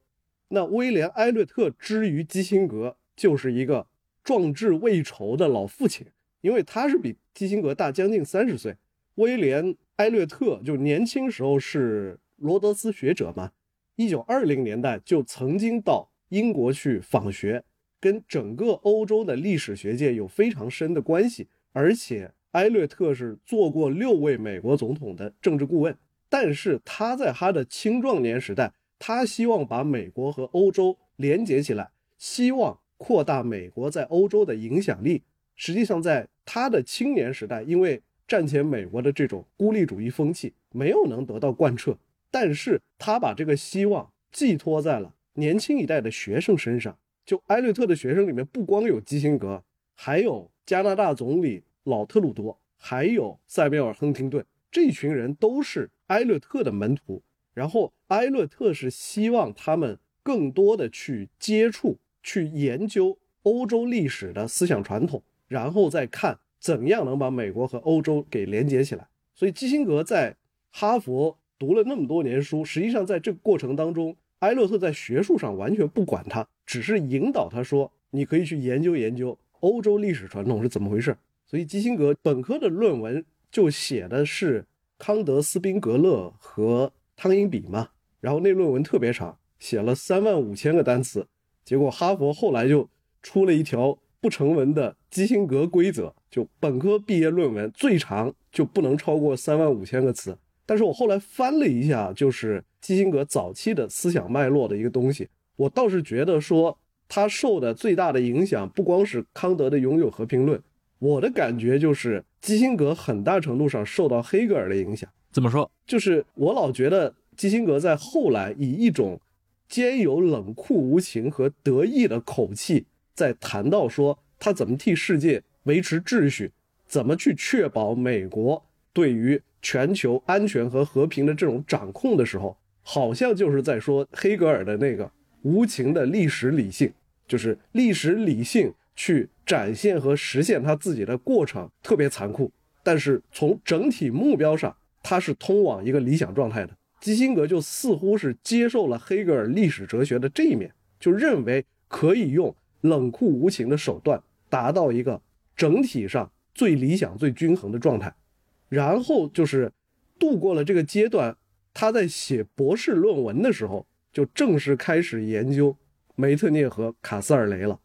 那威廉·埃略特之于基辛格就是一个壮志未酬的老父亲，因为他是比基辛格大将近三十岁。威廉·埃略特就年轻时候是罗德斯学者嘛，一九二零年代就曾经到英国去访学。跟整个欧洲的历史学界有非常深的关系，而且埃略特是做过六位美国总统的政治顾问。但是他在他的青壮年时代，他希望把美国和欧洲连接起来，希望扩大美国在欧洲的影响力。实际上，在他的青年时代，因为战前美国的这种孤立主义风气没有能得到贯彻，但是他把这个希望寄托在了年轻一代的学生身上。就埃略特的学生里面，不光有基辛格，还有加拿大总理老特鲁多，还有塞缪尔·亨廷顿，这群人都是埃略特的门徒。然后埃略特是希望他们更多的去接触、去研究欧洲历史的思想传统，然后再看怎样能把美国和欧洲给连接起来。所以基辛格在哈佛读了那么多年书，实际上在这个过程当中。埃略特在学术上完全不管他，只是引导他说：“你可以去研究研究欧洲历史传统是怎么回事。”所以基辛格本科的论文就写的是康德、斯宾格勒和汤因比嘛，然后那论文特别长，写了三万五千个单词。结果哈佛后来就出了一条不成文的基辛格规则，就本科毕业论文最长就不能超过三万五千个词。但是我后来翻了一下，就是基辛格早期的思想脉络的一个东西，我倒是觉得说他受的最大的影响不光是康德的《永久和平论》，我的感觉就是基辛格很大程度上受到黑格尔的影响。怎么说？就是我老觉得基辛格在后来以一种兼有冷酷无情和得意的口气，在谈到说他怎么替世界维持秩序，怎么去确保美国对于。全球安全和和平的这种掌控的时候，好像就是在说黑格尔的那个无情的历史理性，就是历史理性去展现和实现他自己的过程特别残酷，但是从整体目标上，它是通往一个理想状态的。基辛格就似乎是接受了黑格尔历史哲学的这一面，就认为可以用冷酷无情的手段达到一个整体上最理想、最均衡的状态。然后就是度过了这个阶段，他在写博士论文的时候，就正式开始研究梅特涅和卡斯尔雷了。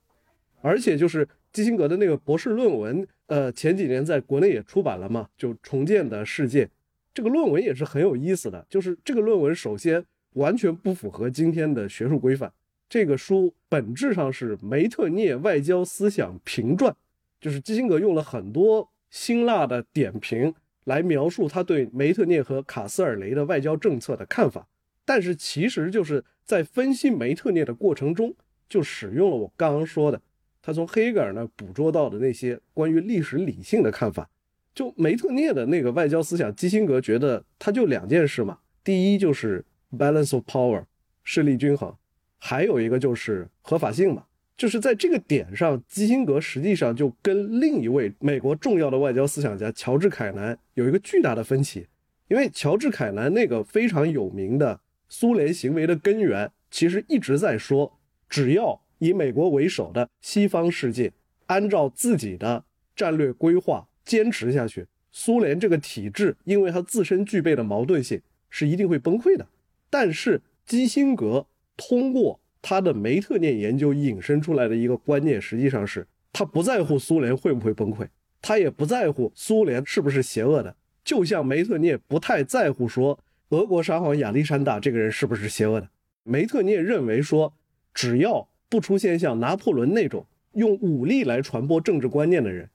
而且就是基辛格的那个博士论文，呃，前几年在国内也出版了嘛，就《重建的世界》这个论文也是很有意思的。就是这个论文首先完全不符合今天的学术规范，这个书本质上是梅特涅外交思想评传，就是基辛格用了很多辛辣的点评。来描述他对梅特涅和卡斯尔雷的外交政策的看法，但是其实就是在分析梅特涅的过程中，就使用了我刚刚说的，他从黑格尔那捕捉到的那些关于历史理性的看法。就梅特涅的那个外交思想，基辛格觉得他就两件事嘛，第一就是 balance of power，势力均衡，还有一个就是合法性嘛。就是在这个点上，基辛格实际上就跟另一位美国重要的外交思想家乔治·凯南有一个巨大的分歧。因为乔治·凯南那个非常有名的苏联行为的根源，其实一直在说，只要以美国为首的西方世界按照自己的战略规划坚持下去，苏联这个体制因为它自身具备的矛盾性是一定会崩溃的。但是基辛格通过他的梅特涅研究引申出来的一个观念，实际上是他不在乎苏联会不会崩溃，他也不在乎苏联是不是邪恶的，就像梅特涅不太在乎说俄国沙皇亚历山大这个人是不是邪恶的。梅特涅认为说，只要不出现像拿破仑那种用武力来传播政治观念的人，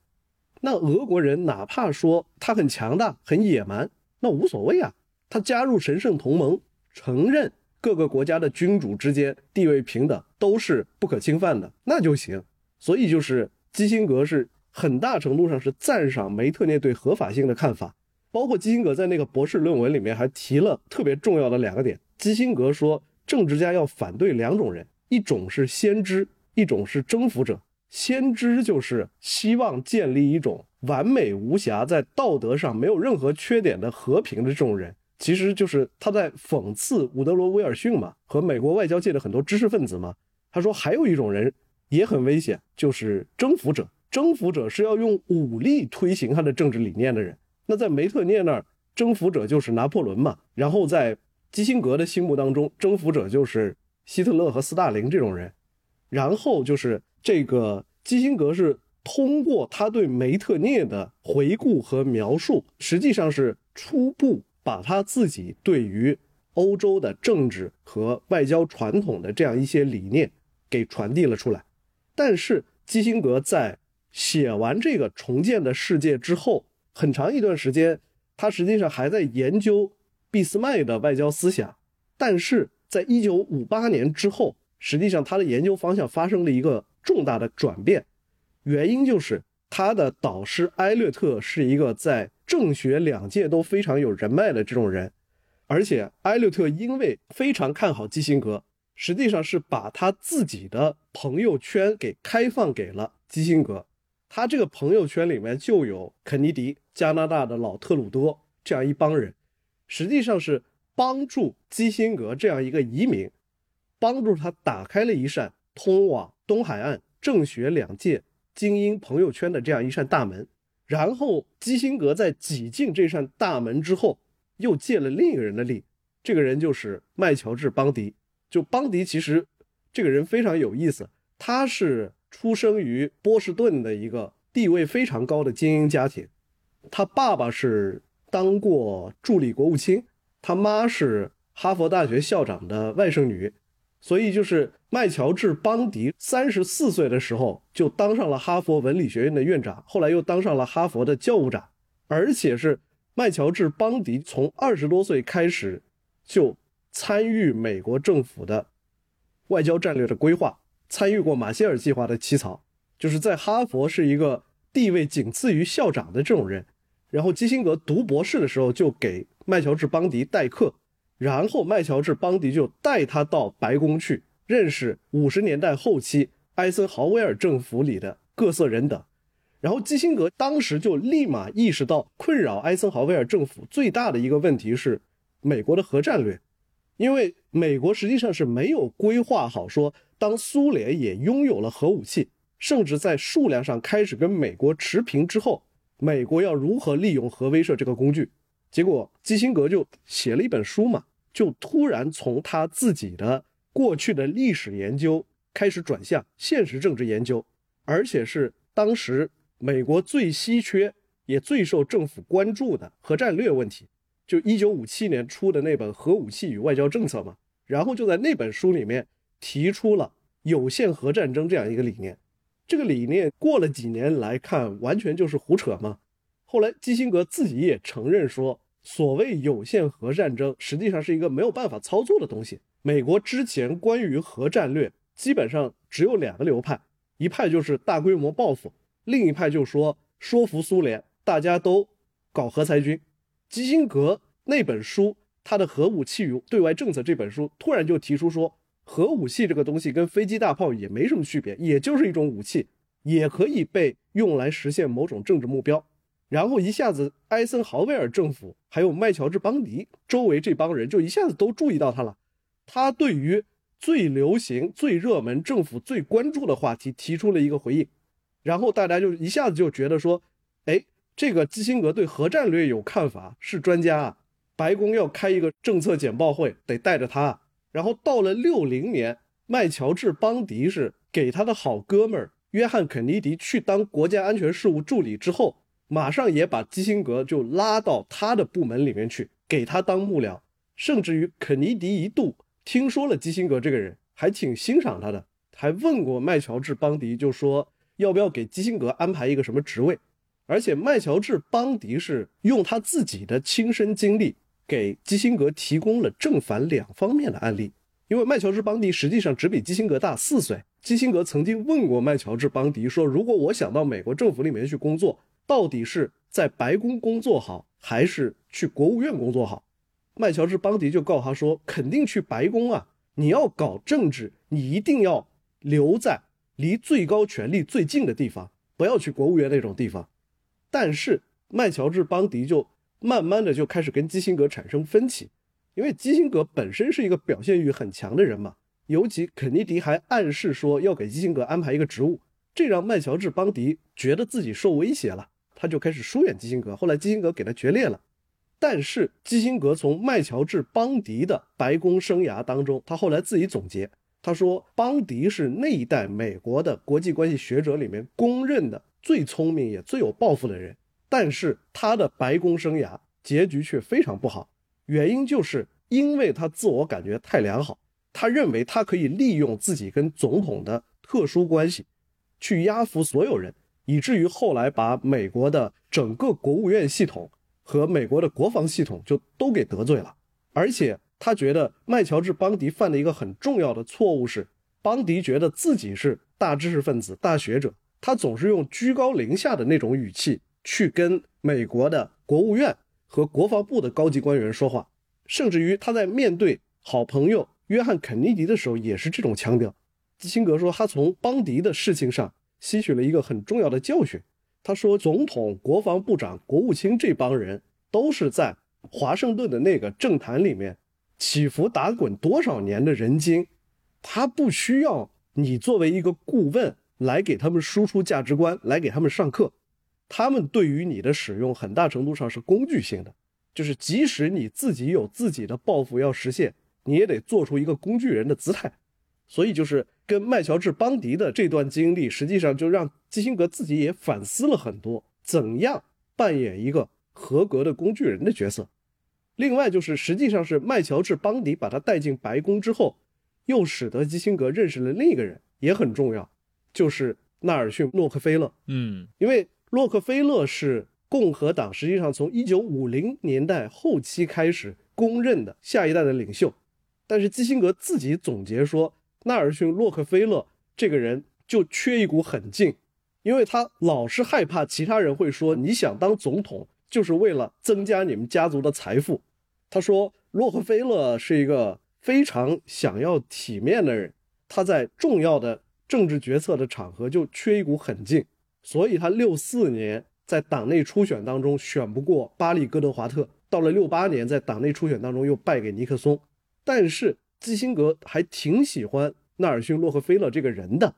那俄国人哪怕说他很强大、很野蛮，那无所谓啊。他加入神圣同盟，承认各个国家的君主之间地位平等，都是不可侵犯的，那就行。所以就是基辛格是很大程度上是赞赏梅特涅对合法性的看法，包括基辛格在那个博士论文里面还提了特别重要的两个点。基辛格说。政治家要反对两种人，一种是先知，一种是征服者。先知就是希望建立一种完美无瑕、在道德上没有任何缺点的和平的这种人，其实就是他在讽刺伍德罗·威尔逊嘛，和美国外交界的很多知识分子嘛。他说还有一种人也很危险，就是征服者。征服者是要用武力推行他的政治理念的人。那在梅特涅那儿，征服者就是拿破仑嘛。然后在基辛格的心目当中，征服者就是希特勒和斯大林这种人，然后就是这个基辛格是通过他对梅特涅的回顾和描述，实际上是初步把他自己对于欧洲的政治和外交传统的这样一些理念给传递了出来。但是基辛格在写完这个重建的世界之后，很长一段时间，他实际上还在研究。俾斯麦的外交思想，但是在一九五八年之后，实际上他的研究方向发生了一个重大的转变，原因就是他的导师埃略特是一个在政学两界都非常有人脉的这种人，而且埃略特因为非常看好基辛格，实际上是把他自己的朋友圈给开放给了基辛格，他这个朋友圈里面就有肯尼迪、加拿大的老特鲁多这样一帮人。实际上是帮助基辛格这样一个移民，帮助他打开了一扇通往东海岸政学两界精英朋友圈的这样一扇大门。然后基辛格在挤进这扇大门之后，又借了另一个人的力，这个人就是麦乔治·邦迪。就邦迪其实这个人非常有意思，他是出生于波士顿的一个地位非常高的精英家庭，他爸爸是。当过助理国务卿，他妈是哈佛大学校长的外甥女，所以就是麦乔治·邦迪三十四岁的时候就当上了哈佛文理学院的院长，后来又当上了哈佛的教务长，而且是麦乔治·邦迪从二十多岁开始就参与美国政府的外交战略的规划，参与过马歇尔计划的起草，就是在哈佛是一个地位仅次于校长的这种人。然后基辛格读博士的时候就给麦乔治·邦迪代课，然后麦乔治·邦迪就带他到白宫去认识五十年代后期艾森豪威尔政府里的各色人等。然后基辛格当时就立马意识到，困扰艾森豪威尔政府最大的一个问题是美国的核战略，因为美国实际上是没有规划好说，当苏联也拥有了核武器，甚至在数量上开始跟美国持平之后。美国要如何利用核威慑这个工具？结果基辛格就写了一本书嘛，就突然从他自己的过去的历史研究开始转向现实政治研究，而且是当时美国最稀缺也最受政府关注的核战略问题，就一九五七年出的那本《核武器与外交政策》嘛。然后就在那本书里面提出了有限核战争这样一个理念。这个理念过了几年来看，完全就是胡扯嘛。后来基辛格自己也承认说，所谓有限核战争实际上是一个没有办法操作的东西。美国之前关于核战略基本上只有两个流派，一派就是大规模报复，另一派就说说服苏联，大家都搞核裁军。基辛格那本书，他的《核武器与对外政策》这本书，突然就提出说。核武器这个东西跟飞机大炮也没什么区别，也就是一种武器，也可以被用来实现某种政治目标。然后一下子，艾森豪威尔政府还有麦乔治·邦迪周围这帮人就一下子都注意到他了。他对于最流行、最热门、政府最关注的话题提出了一个回应，然后大家就一下子就觉得说，哎，这个基辛格对核战略有看法，是专家啊。白宫要开一个政策简报会，得带着他。然后到了六零年，麦乔治·邦迪是给他的好哥们儿约翰·肯尼迪去当国家安全事务助理之后，马上也把基辛格就拉到他的部门里面去，给他当幕僚。甚至于肯尼迪一度听说了基辛格这个人，还挺欣赏他的，还问过麦乔治·邦迪，就说要不要给基辛格安排一个什么职位。而且麦乔治·邦迪是用他自己的亲身经历。给基辛格提供了正反两方面的案例，因为麦乔治·邦迪实际上只比基辛格大四岁。基辛格曾经问过麦乔治·邦迪说：“如果我想到美国政府里面去工作，到底是在白宫工作好，还是去国务院工作好？”麦乔治·邦迪就告诉他说：“肯定去白宫啊！你要搞政治，你一定要留在离最高权力最近的地方，不要去国务院那种地方。”但是麦乔治·邦迪就。慢慢的就开始跟基辛格产生分歧，因为基辛格本身是一个表现欲很强的人嘛，尤其肯尼迪还暗示说要给基辛格安排一个职务，这让麦乔治·邦迪觉得自己受威胁了，他就开始疏远基辛格。后来基辛格给他决裂了，但是基辛格从麦乔治·邦迪的白宫生涯当中，他后来自己总结，他说邦迪是那一代美国的国际关系学者里面公认的最聪明也最有抱负的人。但是他的白宫生涯结局却非常不好，原因就是因为他自我感觉太良好，他认为他可以利用自己跟总统的特殊关系，去压服所有人，以至于后来把美国的整个国务院系统和美国的国防系统就都给得罪了。而且他觉得麦乔治·邦迪犯的一个很重要的错误是，邦迪觉得自己是大知识分子、大学者，他总是用居高临下的那种语气。去跟美国的国务院和国防部的高级官员说话，甚至于他在面对好朋友约翰·肯尼迪的时候也是这种腔调。基辛格说，他从邦迪的事情上吸取了一个很重要的教训。他说，总统、国防部长、国务卿这帮人都是在华盛顿的那个政坛里面起伏打滚多少年的人精，他不需要你作为一个顾问来给他们输出价值观，来给他们上课。他们对于你的使用很大程度上是工具性的，就是即使你自己有自己的抱负要实现，你也得做出一个工具人的姿态。所以，就是跟麦乔治·邦迪的这段经历，实际上就让基辛格自己也反思了很多，怎样扮演一个合格的工具人的角色。另外，就是实际上是麦乔治·邦迪把他带进白宫之后，又使得基辛格认识了另一个人，也很重要，就是纳尔逊·洛克菲勒。嗯，因为。洛克菲勒是共和党实际上从一九五零年代后期开始公认的下一代的领袖，但是基辛格自己总结说，纳尔逊·洛克菲勒这个人就缺一股狠劲，因为他老是害怕其他人会说你想当总统就是为了增加你们家族的财富。他说，洛克菲勒是一个非常想要体面的人，他在重要的政治决策的场合就缺一股狠劲。所以他六四年在党内初选当中选不过巴利·戈德华特，到了六八年在党内初选当中又败给尼克松。但是基辛格还挺喜欢纳尔逊·洛克菲勒这个人的，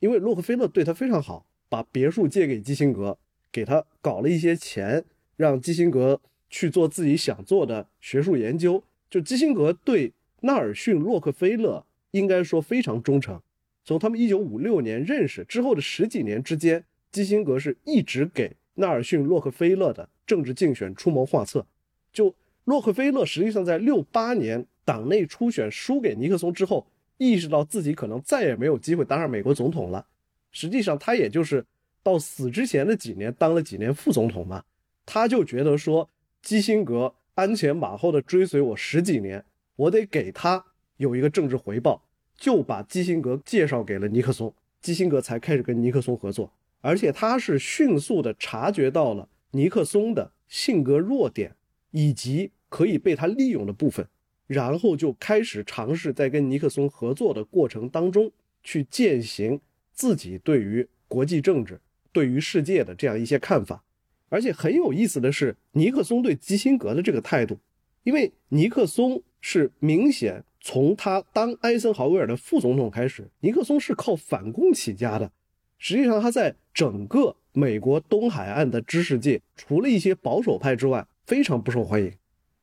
因为洛克菲勒对他非常好，把别墅借给基辛格，给他搞了一些钱，让基辛格去做自己想做的学术研究。就基辛格对纳尔逊·洛克菲勒应该说非常忠诚，从他们一九五六年认识之后的十几年之间。基辛格是一直给纳尔逊·洛克菲勒的政治竞选出谋划策。就洛克菲勒实际上在六八年党内初选输给尼克松之后，意识到自己可能再也没有机会当上美国总统了。实际上他也就是到死之前的几年当了几年副总统嘛。他就觉得说，基辛格鞍前马后的追随我十几年，我得给他有一个政治回报，就把基辛格介绍给了尼克松，基辛格才开始跟尼克松合作。而且他是迅速的察觉到了尼克松的性格弱点以及可以被他利用的部分，然后就开始尝试在跟尼克松合作的过程当中去践行自己对于国际政治、对于世界的这样一些看法。而且很有意思的是，尼克松对基辛格的这个态度，因为尼克松是明显从他当艾森豪威尔的副总统开始，尼克松是靠反共起家的。实际上，他在整个美国东海岸的知识界，除了一些保守派之外，非常不受欢迎。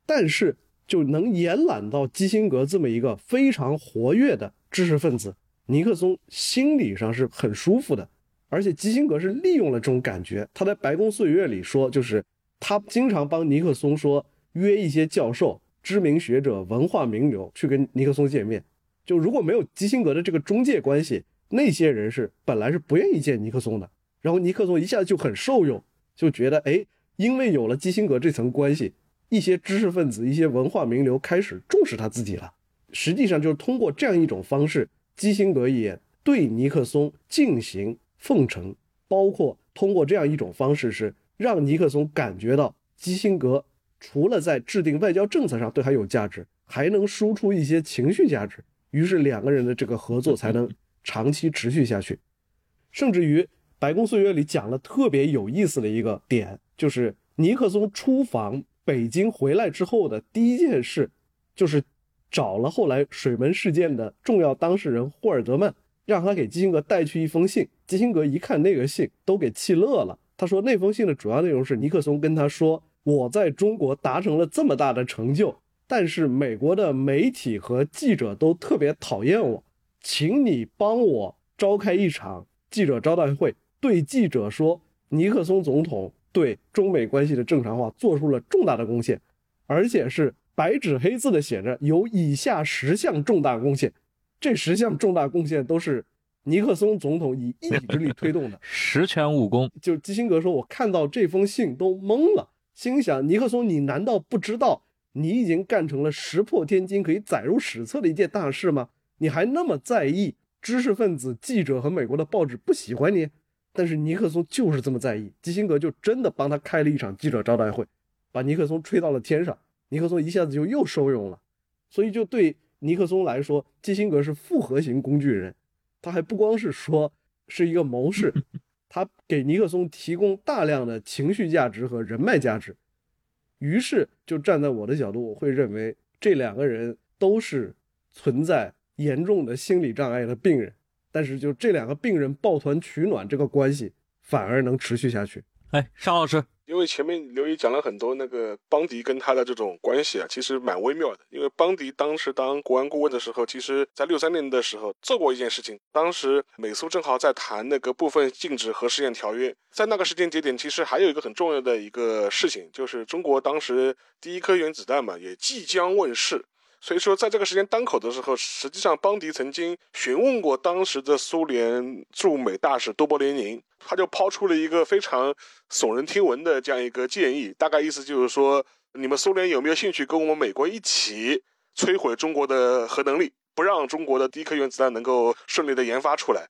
但是，就能延揽到基辛格这么一个非常活跃的知识分子，尼克松心理上是很舒服的。而且，基辛格是利用了这种感觉。他在《白宫岁月》里说，就是他经常帮尼克松说约一些教授。知名学者、文化名流去跟尼克松见面，就如果没有基辛格的这个中介关系，那些人是本来是不愿意见尼克松的。然后尼克松一下子就很受用，就觉得哎，因为有了基辛格这层关系，一些知识分子、一些文化名流开始重视他自己了。实际上就是通过这样一种方式，基辛格也对尼克松进行奉承，包括通过这样一种方式，是让尼克松感觉到基辛格。除了在制定外交政策上对他有价值，还能输出一些情绪价值，于是两个人的这个合作才能长期持续下去。甚至于《白宫岁月》里讲了特别有意思的一个点，就是尼克松出访北京回来之后的第一件事，就是找了后来水门事件的重要当事人霍尔德曼，让他给基辛格带去一封信。基辛格一看那个信，都给气乐了。他说那封信的主要内容是尼克松跟他说。我在中国达成了这么大的成就，但是美国的媒体和记者都特别讨厌我，请你帮我召开一场记者招待会，对记者说尼克松总统对中美关系的正常化做出了重大的贡献，而且是白纸黑字的写着有以下十项重大贡献，这十项重大贡献都是尼克松总统以一己之力推动的，十全武功。就基辛格说，我看到这封信都懵了。心想尼克松，你难道不知道你已经干成了石破天惊、可以载入史册的一件大事吗？你还那么在意知识分子、记者和美国的报纸不喜欢你？但是尼克松就是这么在意，基辛格就真的帮他开了一场记者招待会，把尼克松吹到了天上。尼克松一下子就又收用了，所以就对尼克松来说，基辛格是复合型工具人，他还不光是说是一个谋士。他给尼克松提供大量的情绪价值和人脉价值，于是就站在我的角度，我会认为这两个人都是存在严重的心理障碍的病人，但是就这两个病人抱团取暖这个关系反而能持续下去。哎，沙老师。因为前面刘姨讲了很多那个邦迪跟他的这种关系啊，其实蛮微妙的。因为邦迪当时当国安顾问的时候，其实在六三年的时候做过一件事情。当时美苏正好在谈那个部分禁止核试验条约，在那个时间节点，其实还有一个很重要的一个事情，就是中国当时第一颗原子弹嘛，也即将问世。所以说，在这个时间当口的时候，实际上邦迪曾经询问过当时的苏联驻美大使多勃列宁，他就抛出了一个非常耸人听闻的这样一个建议，大概意思就是说，你们苏联有没有兴趣跟我们美国一起摧毁中国的核能力，不让中国的第一颗原子弹能够顺利的研发出来？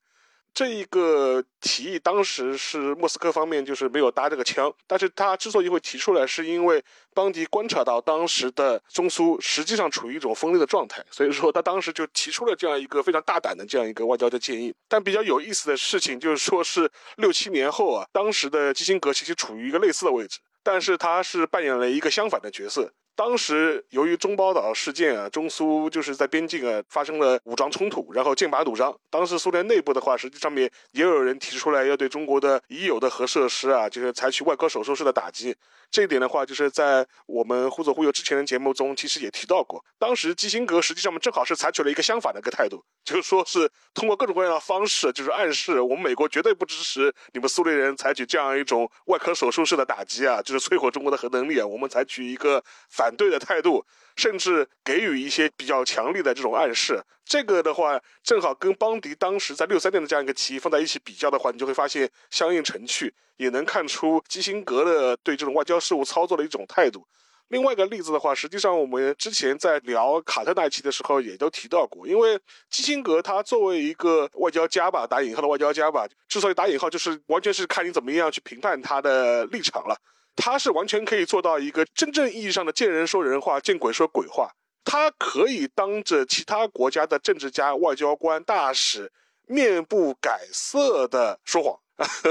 这一个提议当时是莫斯科方面就是没有搭这个枪，但是他之所以会提出来，是因为邦迪观察到当时的中苏实际上处于一种分裂的状态，所以说他当时就提出了这样一个非常大胆的这样一个外交的建议。但比较有意思的事情就是说是六七年后啊，当时的基辛格其实处于一个类似的位置，但是他是扮演了一个相反的角色。当时由于中包岛事件啊，中苏就是在边境啊发生了武装冲突，然后剑拔弩张。当时苏联内部的话，实际上面也有人提出来要对中国的已有的核设施啊，就是采取外科手术式的打击。这一点的话，就是在我们忽左忽右之前的节目中，其实也提到过。当时基辛格实际上们正好是采取了一个相反的一个态度，就是说是通过各种各样的方式，就是暗示我们美国绝对不支持你们苏联人采取这样一种外科手术式的打击啊，就是摧毁中国的核能力啊。我们采取一个反对的态度，甚至给予一些比较强力的这种暗示。这个的话，正好跟邦迪当时在六三年的这样一个提议放在一起比较的话，你就会发现相应成趣，也能看出基辛格的对这种外交事务操作的一种态度。另外一个例子的话，实际上我们之前在聊卡特那一期的时候也都提到过，因为基辛格他作为一个外交家吧，打引号的外交家吧，之所以打引号，就是完全是看你怎么样去评判他的立场了。他是完全可以做到一个真正意义上的见人说人话，见鬼说鬼话。他可以当着其他国家的政治家、外交官、大使面不改色的说谎，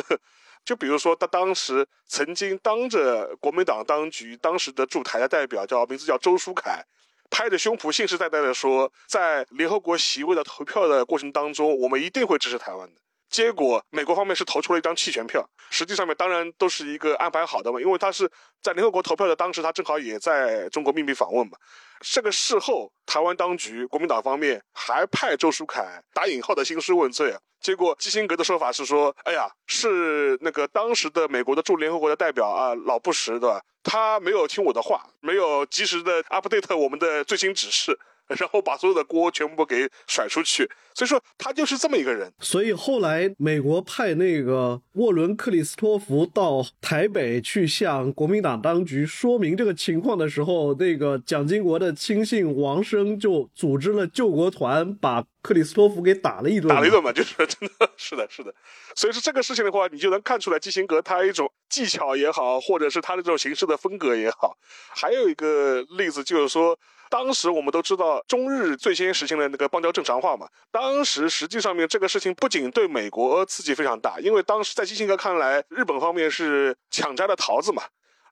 就比如说他当时曾经当着国民党当局当时的驻台的代表叫名字叫周书凯，拍着胸脯信誓旦旦的说，在联合国席位的投票的过程当中，我们一定会支持台湾的。结果美国方面是投出了一张弃权票，实际上面当然都是一个安排好的嘛，因为他是在联合国投票的当时，他正好也在中国秘密访问嘛。这个事后，台湾当局国民党方面还派周书凯打引号的兴师问罪啊。结果基辛格的说法是说，哎呀，是那个当时的美国的驻联合国的代表啊，老布什对吧？他没有听我的话，没有及时的 update 我们的最新指示。然后把所有的锅全部给甩出去，所以说他就是这么一个人。所以后来美国派那个沃伦·克里斯托弗到台北去向国民党当局说明这个情况的时候，那个蒋经国的亲信王生就组织了救国团，把克里斯托弗给打了一顿。打了一顿嘛，就是真的 是的，是的。所以说这个事情的话，你就能看出来基辛格他一种技巧也好，或者是他的这种行事的风格也好。还有一个例子就是说。当时我们都知道中日最先实行了那个邦交正常化嘛。当时实际上面这个事情不仅对美国刺激非常大，因为当时在基辛格看来，日本方面是抢摘了桃子嘛。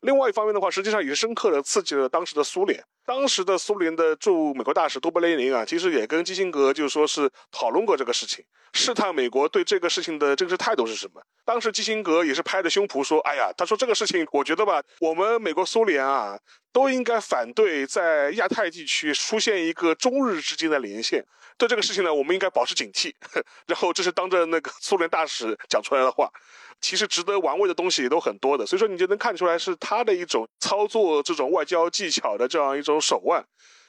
另外一方面的话，实际上也深刻的刺激了当时的苏联。当时的苏联的驻美国大使多布雷宁啊，其实也跟基辛格就说是讨论过这个事情，试探美国对这个事情的政治态度是什么。当时基辛格也是拍着胸脯说：“哎呀，他说这个事情，我觉得吧，我们美国苏联啊。”都应该反对在亚太地区出现一个中日之间的连线。对这个事情呢，我们应该保持警惕。然后这是当着那个苏联大使讲出来的话，其实值得玩味的东西也都很多的。所以说，你就能看出来是他的一种操作这种外交技巧的这样一种手腕。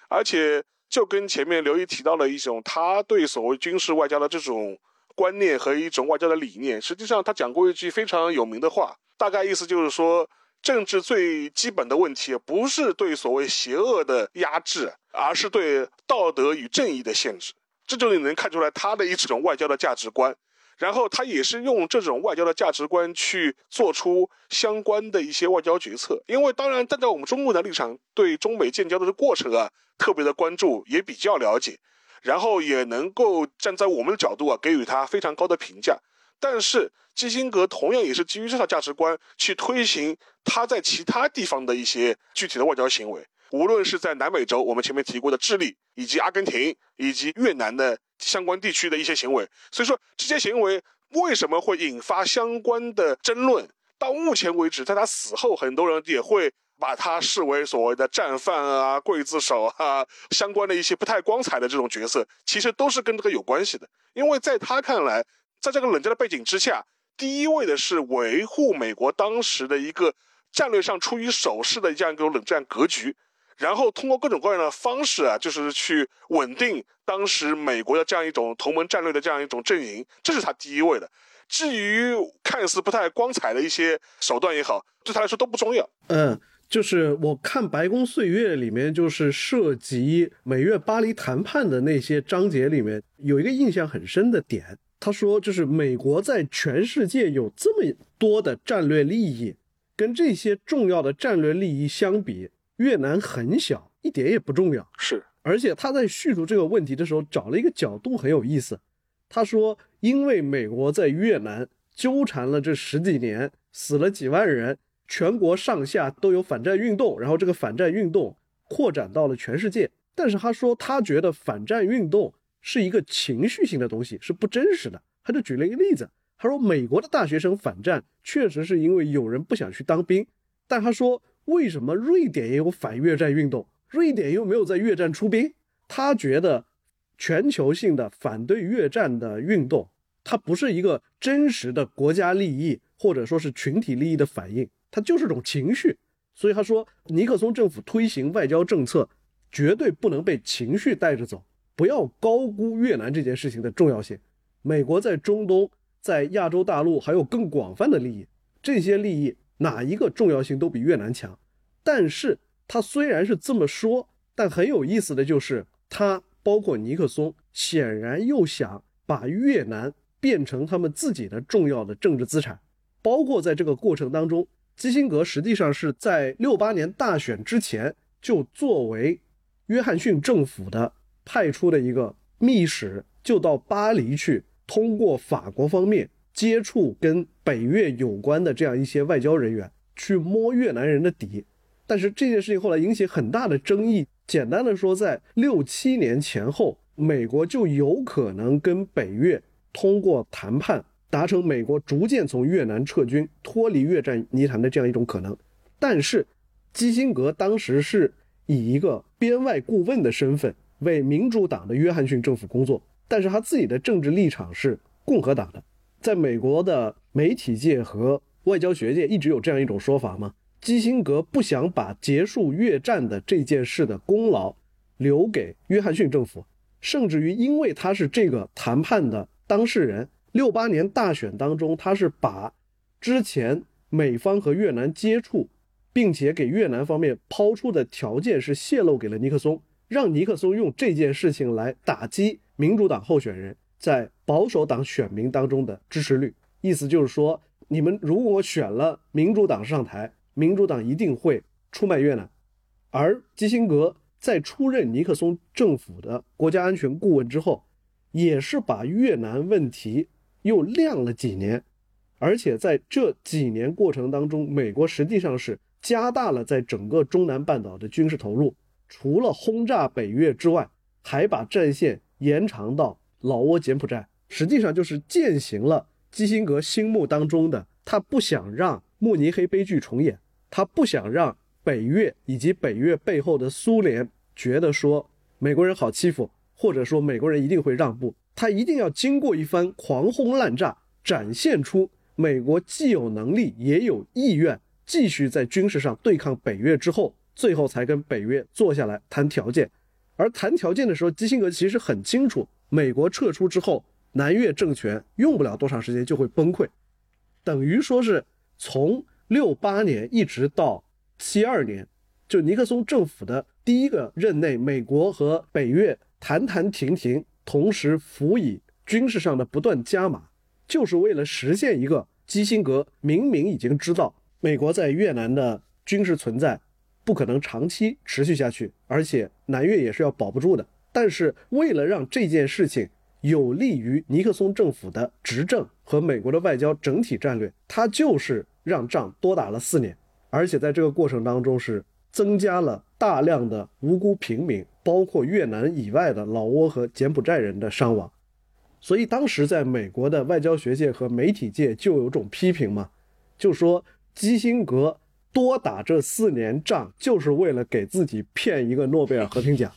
而且就跟前面刘毅提到了一种他对所谓军事外交的这种观念和一种外交的理念，实际上他讲过一句非常有名的话，大概意思就是说。政治最基本的问题，不是对所谓邪恶的压制，而是对道德与正义的限制。这就你能看出来他的一种外交的价值观。然后他也是用这种外交的价值观去做出相关的一些外交决策。因为当然站在我们中国的立场，对中美建交的过程啊，特别的关注，也比较了解，然后也能够站在我们的角度啊，给予他非常高的评价。但是基辛格同样也是基于这套价值观去推行他在其他地方的一些具体的外交行为，无论是在南美洲，我们前面提过的智利，以及阿根廷，以及越南的相关地区的一些行为。所以说这些行为为什么会引发相关的争论？到目前为止，在他死后，很多人也会把他视为所谓的战犯啊、刽子手啊，相关的一些不太光彩的这种角色，其实都是跟这个有关系的，因为在他看来。在这个冷战的背景之下，第一位的是维护美国当时的一个战略上处于守势的这样一种冷战格局，然后通过各种各样的方式啊，就是去稳定当时美国的这样一种同盟战略的这样一种阵营，这是他第一位的。至于看似不太光彩的一些手段也好，对他来说都不重要。嗯，就是我看《白宫岁月》里面，就是涉及美越巴黎谈判的那些章节里面，有一个印象很深的点。他说：“就是美国在全世界有这么多的战略利益，跟这些重要的战略利益相比，越南很小，一点也不重要。是，而且他在叙述这个问题的时候，找了一个角度很有意思。他说，因为美国在越南纠缠了这十几年，死了几万人，全国上下都有反战运动，然后这个反战运动扩展到了全世界。但是他说，他觉得反战运动。”是一个情绪性的东西，是不真实的。他就举了一个例子，他说美国的大学生反战，确实是因为有人不想去当兵。但他说，为什么瑞典也有反越战运动？瑞典又没有在越战出兵。他觉得，全球性的反对越战的运动，它不是一个真实的国家利益或者说是群体利益的反应，它就是种情绪。所以他说，尼克松政府推行外交政策，绝对不能被情绪带着走。不要高估越南这件事情的重要性。美国在中东、在亚洲大陆还有更广泛的利益，这些利益哪一个重要性都比越南强。但是他虽然是这么说，但很有意思的就是，他包括尼克松显然又想把越南变成他们自己的重要的政治资产。包括在这个过程当中，基辛格实际上是在六八年大选之前就作为约翰逊政府的。派出的一个密使就到巴黎去，通过法国方面接触跟北越有关的这样一些外交人员，去摸越南人的底。但是这件事情后来引起很大的争议，简单的说，在六七年前后，美国就有可能跟北越通过谈判达成美国逐渐从越南撤军、脱离越战泥潭的这样一种可能。但是，基辛格当时是以一个编外顾问的身份为民主党的约翰逊政府工作，但是他自己的政治立场是共和党的。在美国的媒体界和外交学界一直有这样一种说法吗？基辛格不想把结束越战的这件事的功劳留给约翰逊政府，甚至于因为他是这个谈判的当事人，六八年大选当中，他是把之前美方和越南接触，并且给越南方面抛出的条件是泄露给了尼克松，让尼克松用这件事情来打击民主党候选人在保守党选民当中的支持率。意思就是说，你们如果选了民主党上台。民主党一定会出卖越南，而基辛格在出任尼克松政府的国家安全顾问之后，也是把越南问题又亮了几年，而且在这几年过程当中，美国实际上是加大了在整个中南半岛的军事投入，除了轰炸北越之外，还把战线延长到老挝、柬埔寨，实际上就是践行了基辛格心目当中的他不想让慕尼黑悲剧重演。他不想让北越以及北越背后的苏联觉得说美国人好欺负，或者说美国人一定会让步。他一定要经过一番狂轰滥炸，展现出美国既有能力也有意愿继续在军事上对抗北越之后，最后才跟北越坐下来谈条件。而谈条件的时候，基辛格其实很清楚，美国撤出之后，南越政权用不了多长时间就会崩溃，等于说是从。六八年一直到七二年，就尼克松政府的第一个任内，美国和北越谈谈停停，同时辅以军事上的不断加码，就是为了实现一个基辛格明明已经知道美国在越南的军事存在不可能长期持续下去，而且南越也是要保不住的。但是为了让这件事情有利于尼克松政府的执政和美国的外交整体战略，他就是。让仗多打了四年，而且在这个过程当中是增加了大量的无辜平民，包括越南以外的老挝和柬埔寨人的伤亡。所以当时在美国的外交学界和媒体界就有种批评嘛，就说基辛格多打这四年仗，就是为了给自己骗一个诺贝尔和平奖，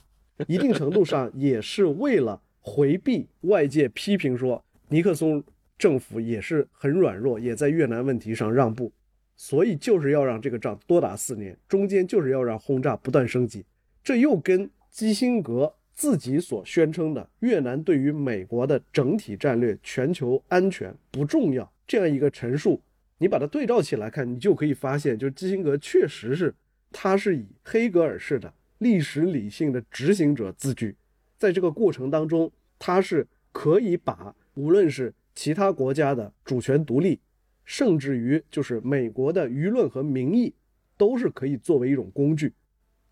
一定程度上也是为了回避外界批评说尼克松。政府也是很软弱，也在越南问题上让步，所以就是要让这个仗多打四年，中间就是要让轰炸不断升级。这又跟基辛格自己所宣称的越南对于美国的整体战略、全球安全不重要这样一个陈述，你把它对照起来看，你就可以发现，就是基辛格确实是他是以黑格尔式的历史理性的执行者自居，在这个过程当中，他是可以把无论是其他国家的主权独立，甚至于就是美国的舆论和民意，都是可以作为一种工具，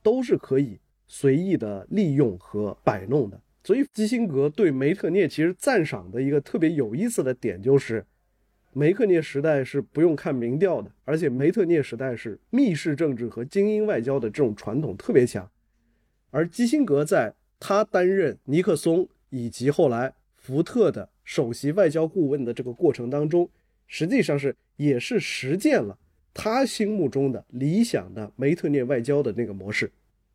都是可以随意的利用和摆弄的。所以基辛格对梅特涅其实赞赏的一个特别有意思的点就是，梅特涅时代是不用看民调的，而且梅特涅时代是密室政治和精英外交的这种传统特别强，而基辛格在他担任尼克松以及后来福特的。首席外交顾问的这个过程当中，实际上是也是实践了他心目中的理想的梅特涅外交的那个模式，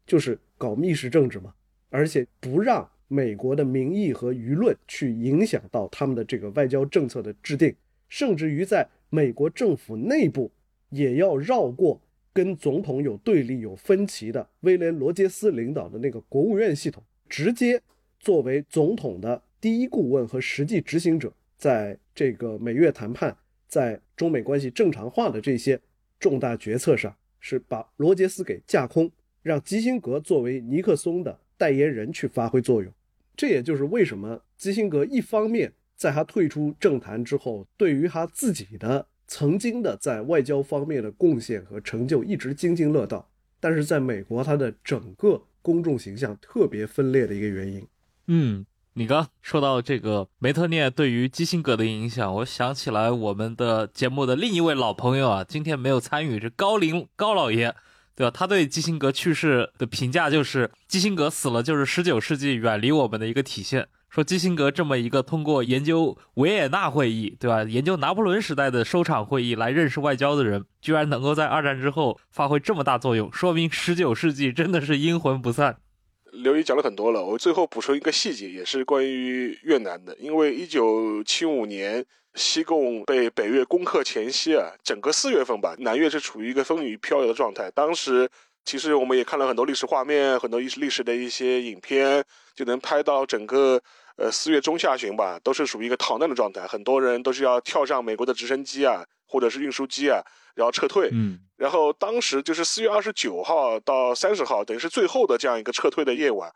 就是搞密室政治嘛，而且不让美国的民意和舆论去影响到他们的这个外交政策的制定，甚至于在美国政府内部也要绕过跟总统有对立、有分歧的威廉·罗杰斯领导的那个国务院系统，直接作为总统的。第一顾问和实际执行者，在这个美越谈判、在中美关系正常化的这些重大决策上，是把罗杰斯给架空，让基辛格作为尼克松的代言人去发挥作用。这也就是为什么基辛格一方面在他退出政坛之后，对于他自己的曾经的在外交方面的贡献和成就一直津津乐道，但是在美国他的整个公众形象特别分裂的一个原因。嗯。你刚说到这个梅特涅对于基辛格的影响，我想起来我们的节目的另一位老朋友啊，今天没有参与，是高林高老爷，对吧？他对基辛格去世的评价就是：基辛格死了就是十九世纪远离我们的一个体现。说基辛格这么一个通过研究维也纳会议，对吧？研究拿破仑时代的收场会议来认识外交的人，居然能够在二战之后发挥这么大作用，说明十九世纪真的是阴魂不散。刘毅讲了很多了，我最后补充一个细节，也是关于越南的。因为一九七五年西贡被北越攻克前夕啊，整个四月份吧，南越是处于一个风雨飘摇的状态。当时其实我们也看了很多历史画面，很多历史历史的一些影片，就能拍到整个呃四月中下旬吧，都是属于一个逃难的状态，很多人都是要跳上美国的直升机啊，或者是运输机啊，然后撤退。嗯然后当时就是四月二十九号到三十号，等于是最后的这样一个撤退的夜晚。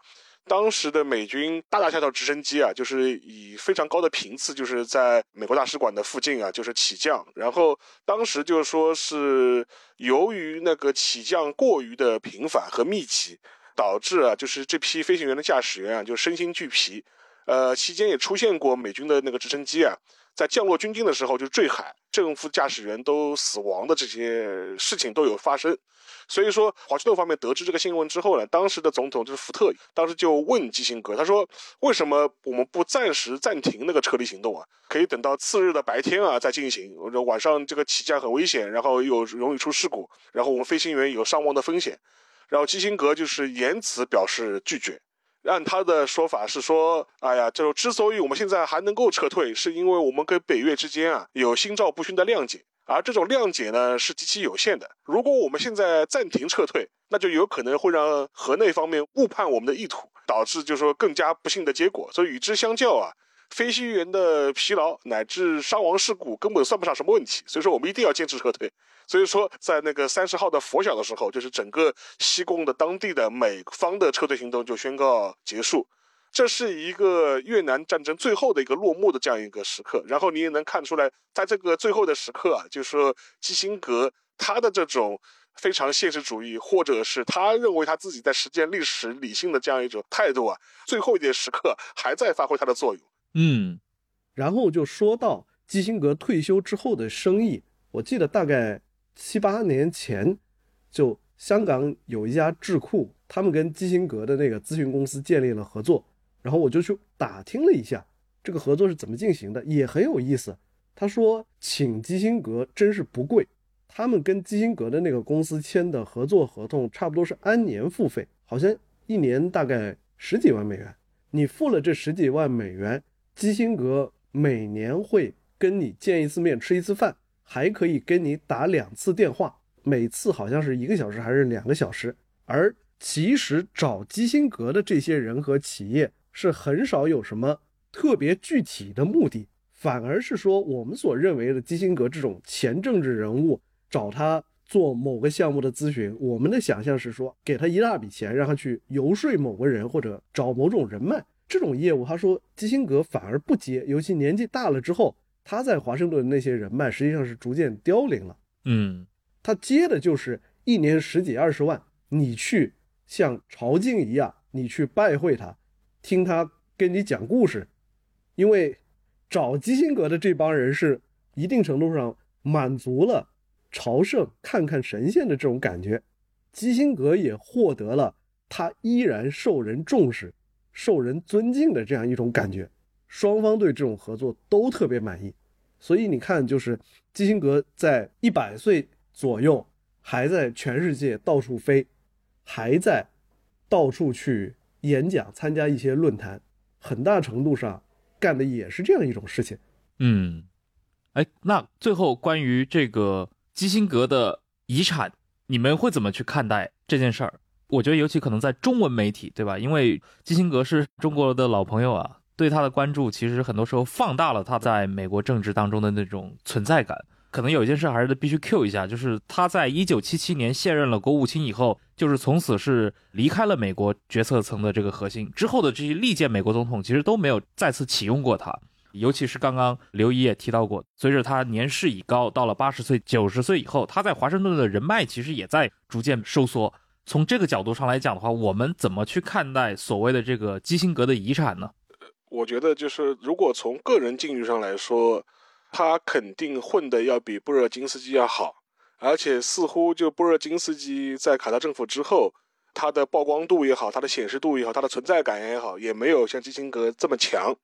当时的美军大大小小直升机啊，就是以非常高的频次，就是在美国大使馆的附近啊，就是起降。然后当时就是说是由于那个起降过于的频繁和密集，导致啊，就是这批飞行员的驾驶员啊，就身心俱疲。呃，期间也出现过美军的那个直升机啊，在降落军舰的时候就坠海，正副驾驶员都死亡的这些事情都有发生。所以说，华盛顿方面得知这个新闻之后呢，当时的总统就是福特，当时就问基辛格，他说：“为什么我们不暂时暂停那个撤离行动啊？可以等到次日的白天啊再进行。晚上这个起降很危险，然后又容易出事故，然后我们飞行员有伤亡的风险。”然后基辛格就是言辞表示拒绝。按他的说法是说，哎呀，就之所以我们现在还能够撤退，是因为我们跟北越之间啊有心照不宣的谅解，而这种谅解呢是极其有限的。如果我们现在暂停撤退，那就有可能会让河内方面误判我们的意图，导致就是说更加不幸的结果。所以与之相较啊，飞行员的疲劳乃至伤亡事故根本算不上什么问题。所以说我们一定要坚持撤退。所以说，在那个三十号的拂晓的时候，就是整个西贡的当地的美方的撤退行动就宣告结束。这是一个越南战争最后的一个落幕的这样一个时刻。然后你也能看出来，在这个最后的时刻啊，就是说基辛格他的这种非常现实主义，或者是他认为他自己在实践历史理性的这样一种态度啊，最后一点时刻还在发挥它的作用。嗯然后就说到基辛格退休之后的生意，我记得大概七八年前，就香港有一家智库，他们跟基辛格的那个咨询公司建立了合作，然后我就去打听了一下这个合作是怎么进行的，也很有意思。他说请基辛格真是不贵，他们跟基辛格的那个公司签的合作合同差不多是按年付费，好像一年大概十几万美元。你付了这十几万美元，基辛格每年会跟你见一次面、吃一次饭，还可以跟你打两次电话，每次好像是一个小时还是两个小时。而其实找基辛格的这些人和企业是很少有什么特别具体的目的，反而是说我们所认为的基辛格这种前政治人物找他做某个项目的咨询，我们的想象是说给他一大笔钱，让他去游说某个人或者找某种人脉。这种业务，他说基辛格反而不接，尤其年纪大了之后，他在华盛顿的那些人脉实际上是逐渐凋零了。嗯。他接的就是一年十几二十万，你去像朝觐一样，你去拜会他，听他跟你讲故事，因为找基辛格的这帮人是一定程度上满足了朝圣、看看神仙的这种感觉，基辛格也获得了他依然受人重视、受人尊敬的这样一种感觉，双方对这种合作都特别满意。所以你看，就是基辛格在一百岁左右还在全世界到处飞，还在到处去演讲、参加一些论坛，很大程度上干的也是这样一种事情。嗯，哎，那最后关于这个基辛格的遗产，你们会怎么去看待这件事儿？我觉得尤其可能在中文媒体，对吧？因为基辛格是中国的老朋友啊，对他的关注其实很多时候放大了他在美国政治当中的那种存在感。可能有一件事还是得必须 Q 一下，就是他在一九七七年卸任了国务卿以后，就是从此是离开了美国决策层的这个核心。之后的这些历届美国总统其实都没有再次启用过他。尤其是刚刚刘怡也提到过，随着他年事已高，到了八十岁、九十岁以后，他在华盛顿的人脉其实也在逐渐收缩。从这个角度上来讲的话，我们怎么去看待所谓的这个基辛格的遗产呢？我觉得就是，如果从个人境遇上来说，他肯定混得要比布热津斯基要好，而且似乎就布热津斯基在卡特政府之后，他的曝光度也好，他的显示度也好，他的存在感也好，也没有像基辛格这么强。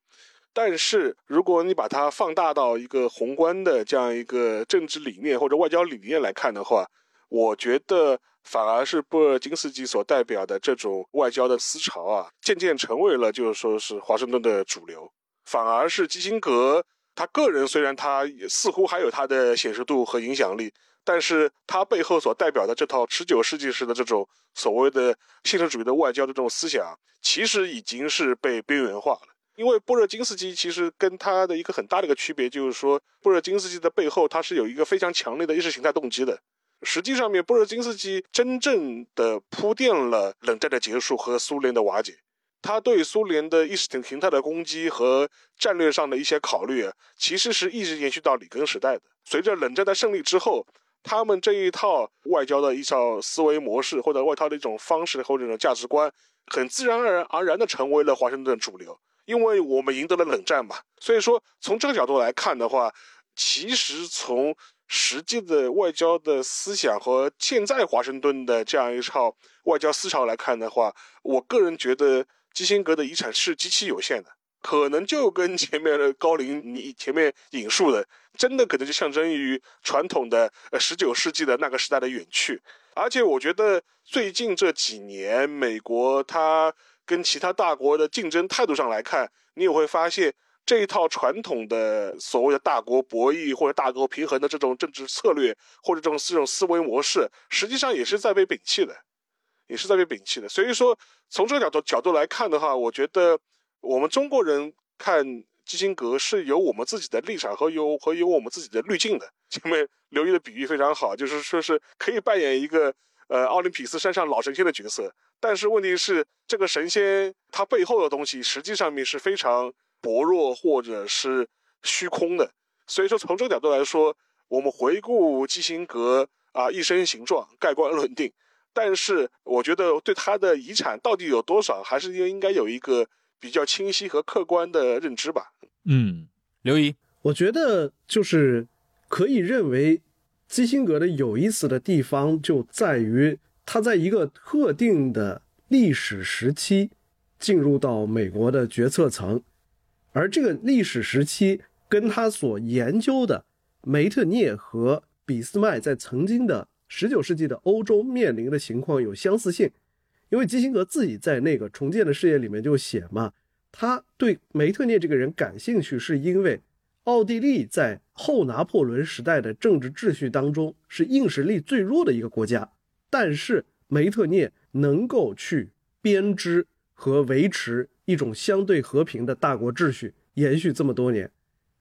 但是如果你把它放大到一个宏观的这样一个政治理念或者外交理念来看的话，我觉得反而是布尔津斯基所代表的这种外交的思潮啊，渐渐成为了就是说是华盛顿的主流。反而是基辛格他个人虽然他似乎还有他的显示度和影响力，但是他背后所代表的这套十九世纪式的这种所谓的现实主义的外交的这种思想，其实已经是被边缘化了。因为波热金斯基其实跟他的一个很大的一个区别，就是说波热金斯基的背后他是有一个非常强烈的意识形态动机的。实际上面，波热津斯基真正的铺垫了冷战的结束和苏联的瓦解。他对苏联的意识形态的攻击和战略上的一些考虑，其实是一直延续到里根时代的。随着冷战的胜利之后，他们这一套外交的一套思维模式，或者外套的一种方式或者一种价值观，很自然而然而然的成为了华盛顿主流。因为我们赢得了冷战嘛，所以说从这个角度来看的话，其实从实际的外交的思想和现在华盛顿的这样一套外交思潮来看的话，我个人觉得基辛格的遗产是极其有限的，可能就跟前面的高林你前面引述的，真的可能就象征于传统的呃十九世纪的那个时代的远去。而且我觉得最近这几年，美国它。跟其他大国的竞争态度上来看，你也会发现这一套传统的所谓的大国博弈或者大国平衡的这种政治策略或者这种这种思维模式，实际上也是在被摒弃的，也是在被摒弃的。所以说，从这个角度角度来看的话，我觉得我们中国人看基辛格是有我们自己的立场和有和有我们自己的滤镜的。前面刘毅的比喻非常好，就是说是可以扮演一个呃奥林匹斯山上老神仙的角色。但是问题是，这个神仙他背后的东西实际上面是非常薄弱或者是虚空的。所以说，从这个角度来说，我们回顾基辛格啊一生形状，盖棺论定。但是我觉得对他的遗产到底有多少，还是应应该有一个比较清晰和客观的认知吧。嗯，刘怡，我觉得就是可以认为基辛格的有意思的地方就在于。他在一个特定的历史时期进入到美国的决策层，而这个历史时期跟他所研究的梅特涅和俾斯麦在曾经的19世纪的欧洲面临的情况有相似性，因为基辛格自己在那个重建的事业里面就写嘛，他对梅特涅这个人感兴趣，是因为奥地利在后拿破仑时代的政治秩序当中是硬实力最弱的一个国家。但是梅特涅能够去编织和维持一种相对和平的大国秩序，延续这么多年，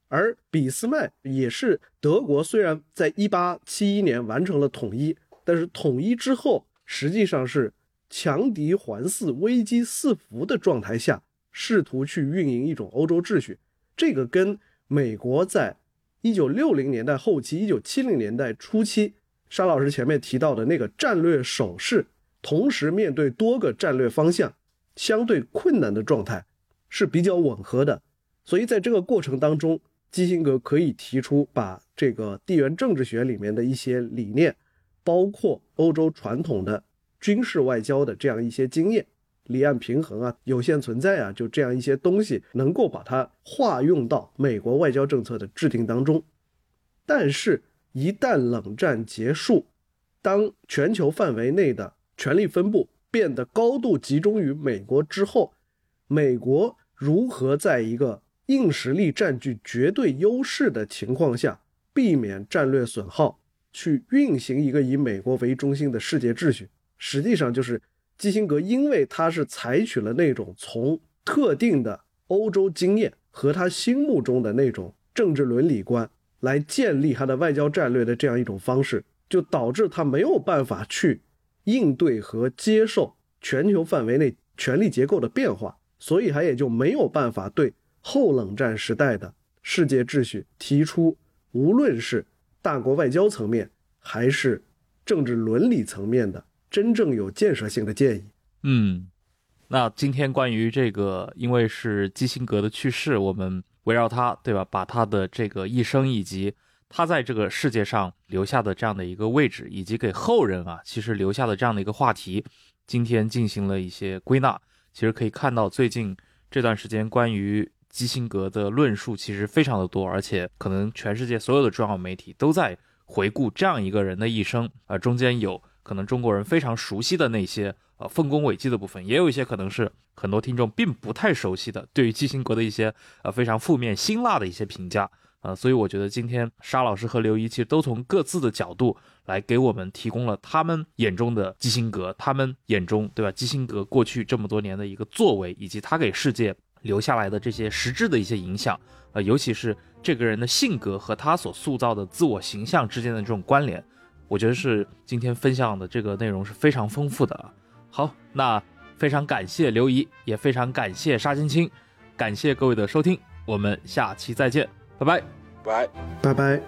而俾斯麦也是德国，虽然在一八七一年完成了统一，但是统一之后实际上是强敌环伺、危机四伏的状态下，试图去运营一种欧洲秩序。这个跟美国在一九六零年代后期、一九七零年代初期。沙老师前面提到的那个战略手势，同时面对多个战略方向，相对困难的状态是比较吻合的。所以在这个过程当中，基辛格可以提出把这个地缘政治学里面的一些理念，包括欧洲传统的军事外交的这样一些经验，离岸平衡啊、有限存在啊，就这样一些东西，能够把它化用到美国外交政策的制定当中。但是，一旦冷战结束，当全球范围内的权力分布变得高度集中于美国之后，美国如何在一个硬实力占据绝对优势的情况下，避免战略损耗，去运行一个以美国为中心的世界秩序？实际上，就是基辛格，因为他是采取了那种从特定的欧洲经验和他心目中的那种政治伦理观。来建立他的外交战略的这样一种方式，就导致他没有办法去应对和接受全球范围内权力结构的变化，所以他也就没有办法对后冷战时代的世界秩序提出无论是大国外交层面还是政治伦理层面的真正有建设性的建议。嗯，那今天关于这个，因为是基辛格的去世，我们。围绕他，对吧？把他的这个一生以及他在这个世界上留下的这样的一个位置，以及给后人啊，其实留下的这样的一个话题，今天进行了一些归纳。其实可以看到，最近这段时间关于基辛格的论述其实非常的多，而且可能全世界所有的重要媒体都在回顾这样一个人的一生。啊，中间有可能中国人非常熟悉的那些呃丰功伟绩的部分，也有一些可能是很多听众并不太熟悉的，对于基辛格的一些呃非常负面、辛辣的一些评价。呃，所以我觉得今天沙老师和刘一其实都从各自的角度来给我们提供了他们眼中的基辛格，他们眼中对吧？基辛格过去这么多年的一个作为，以及他给世界留下来的这些实质的一些影响，呃，尤其是这个人的性格和他所塑造的自我形象之间的这种关联，我觉得是今天分享的这个内容是非常丰富的。好，那非常感谢刘怡，也非常感谢沙青青，感谢各位的收听，我们下期再见。拜拜，拜拜拜。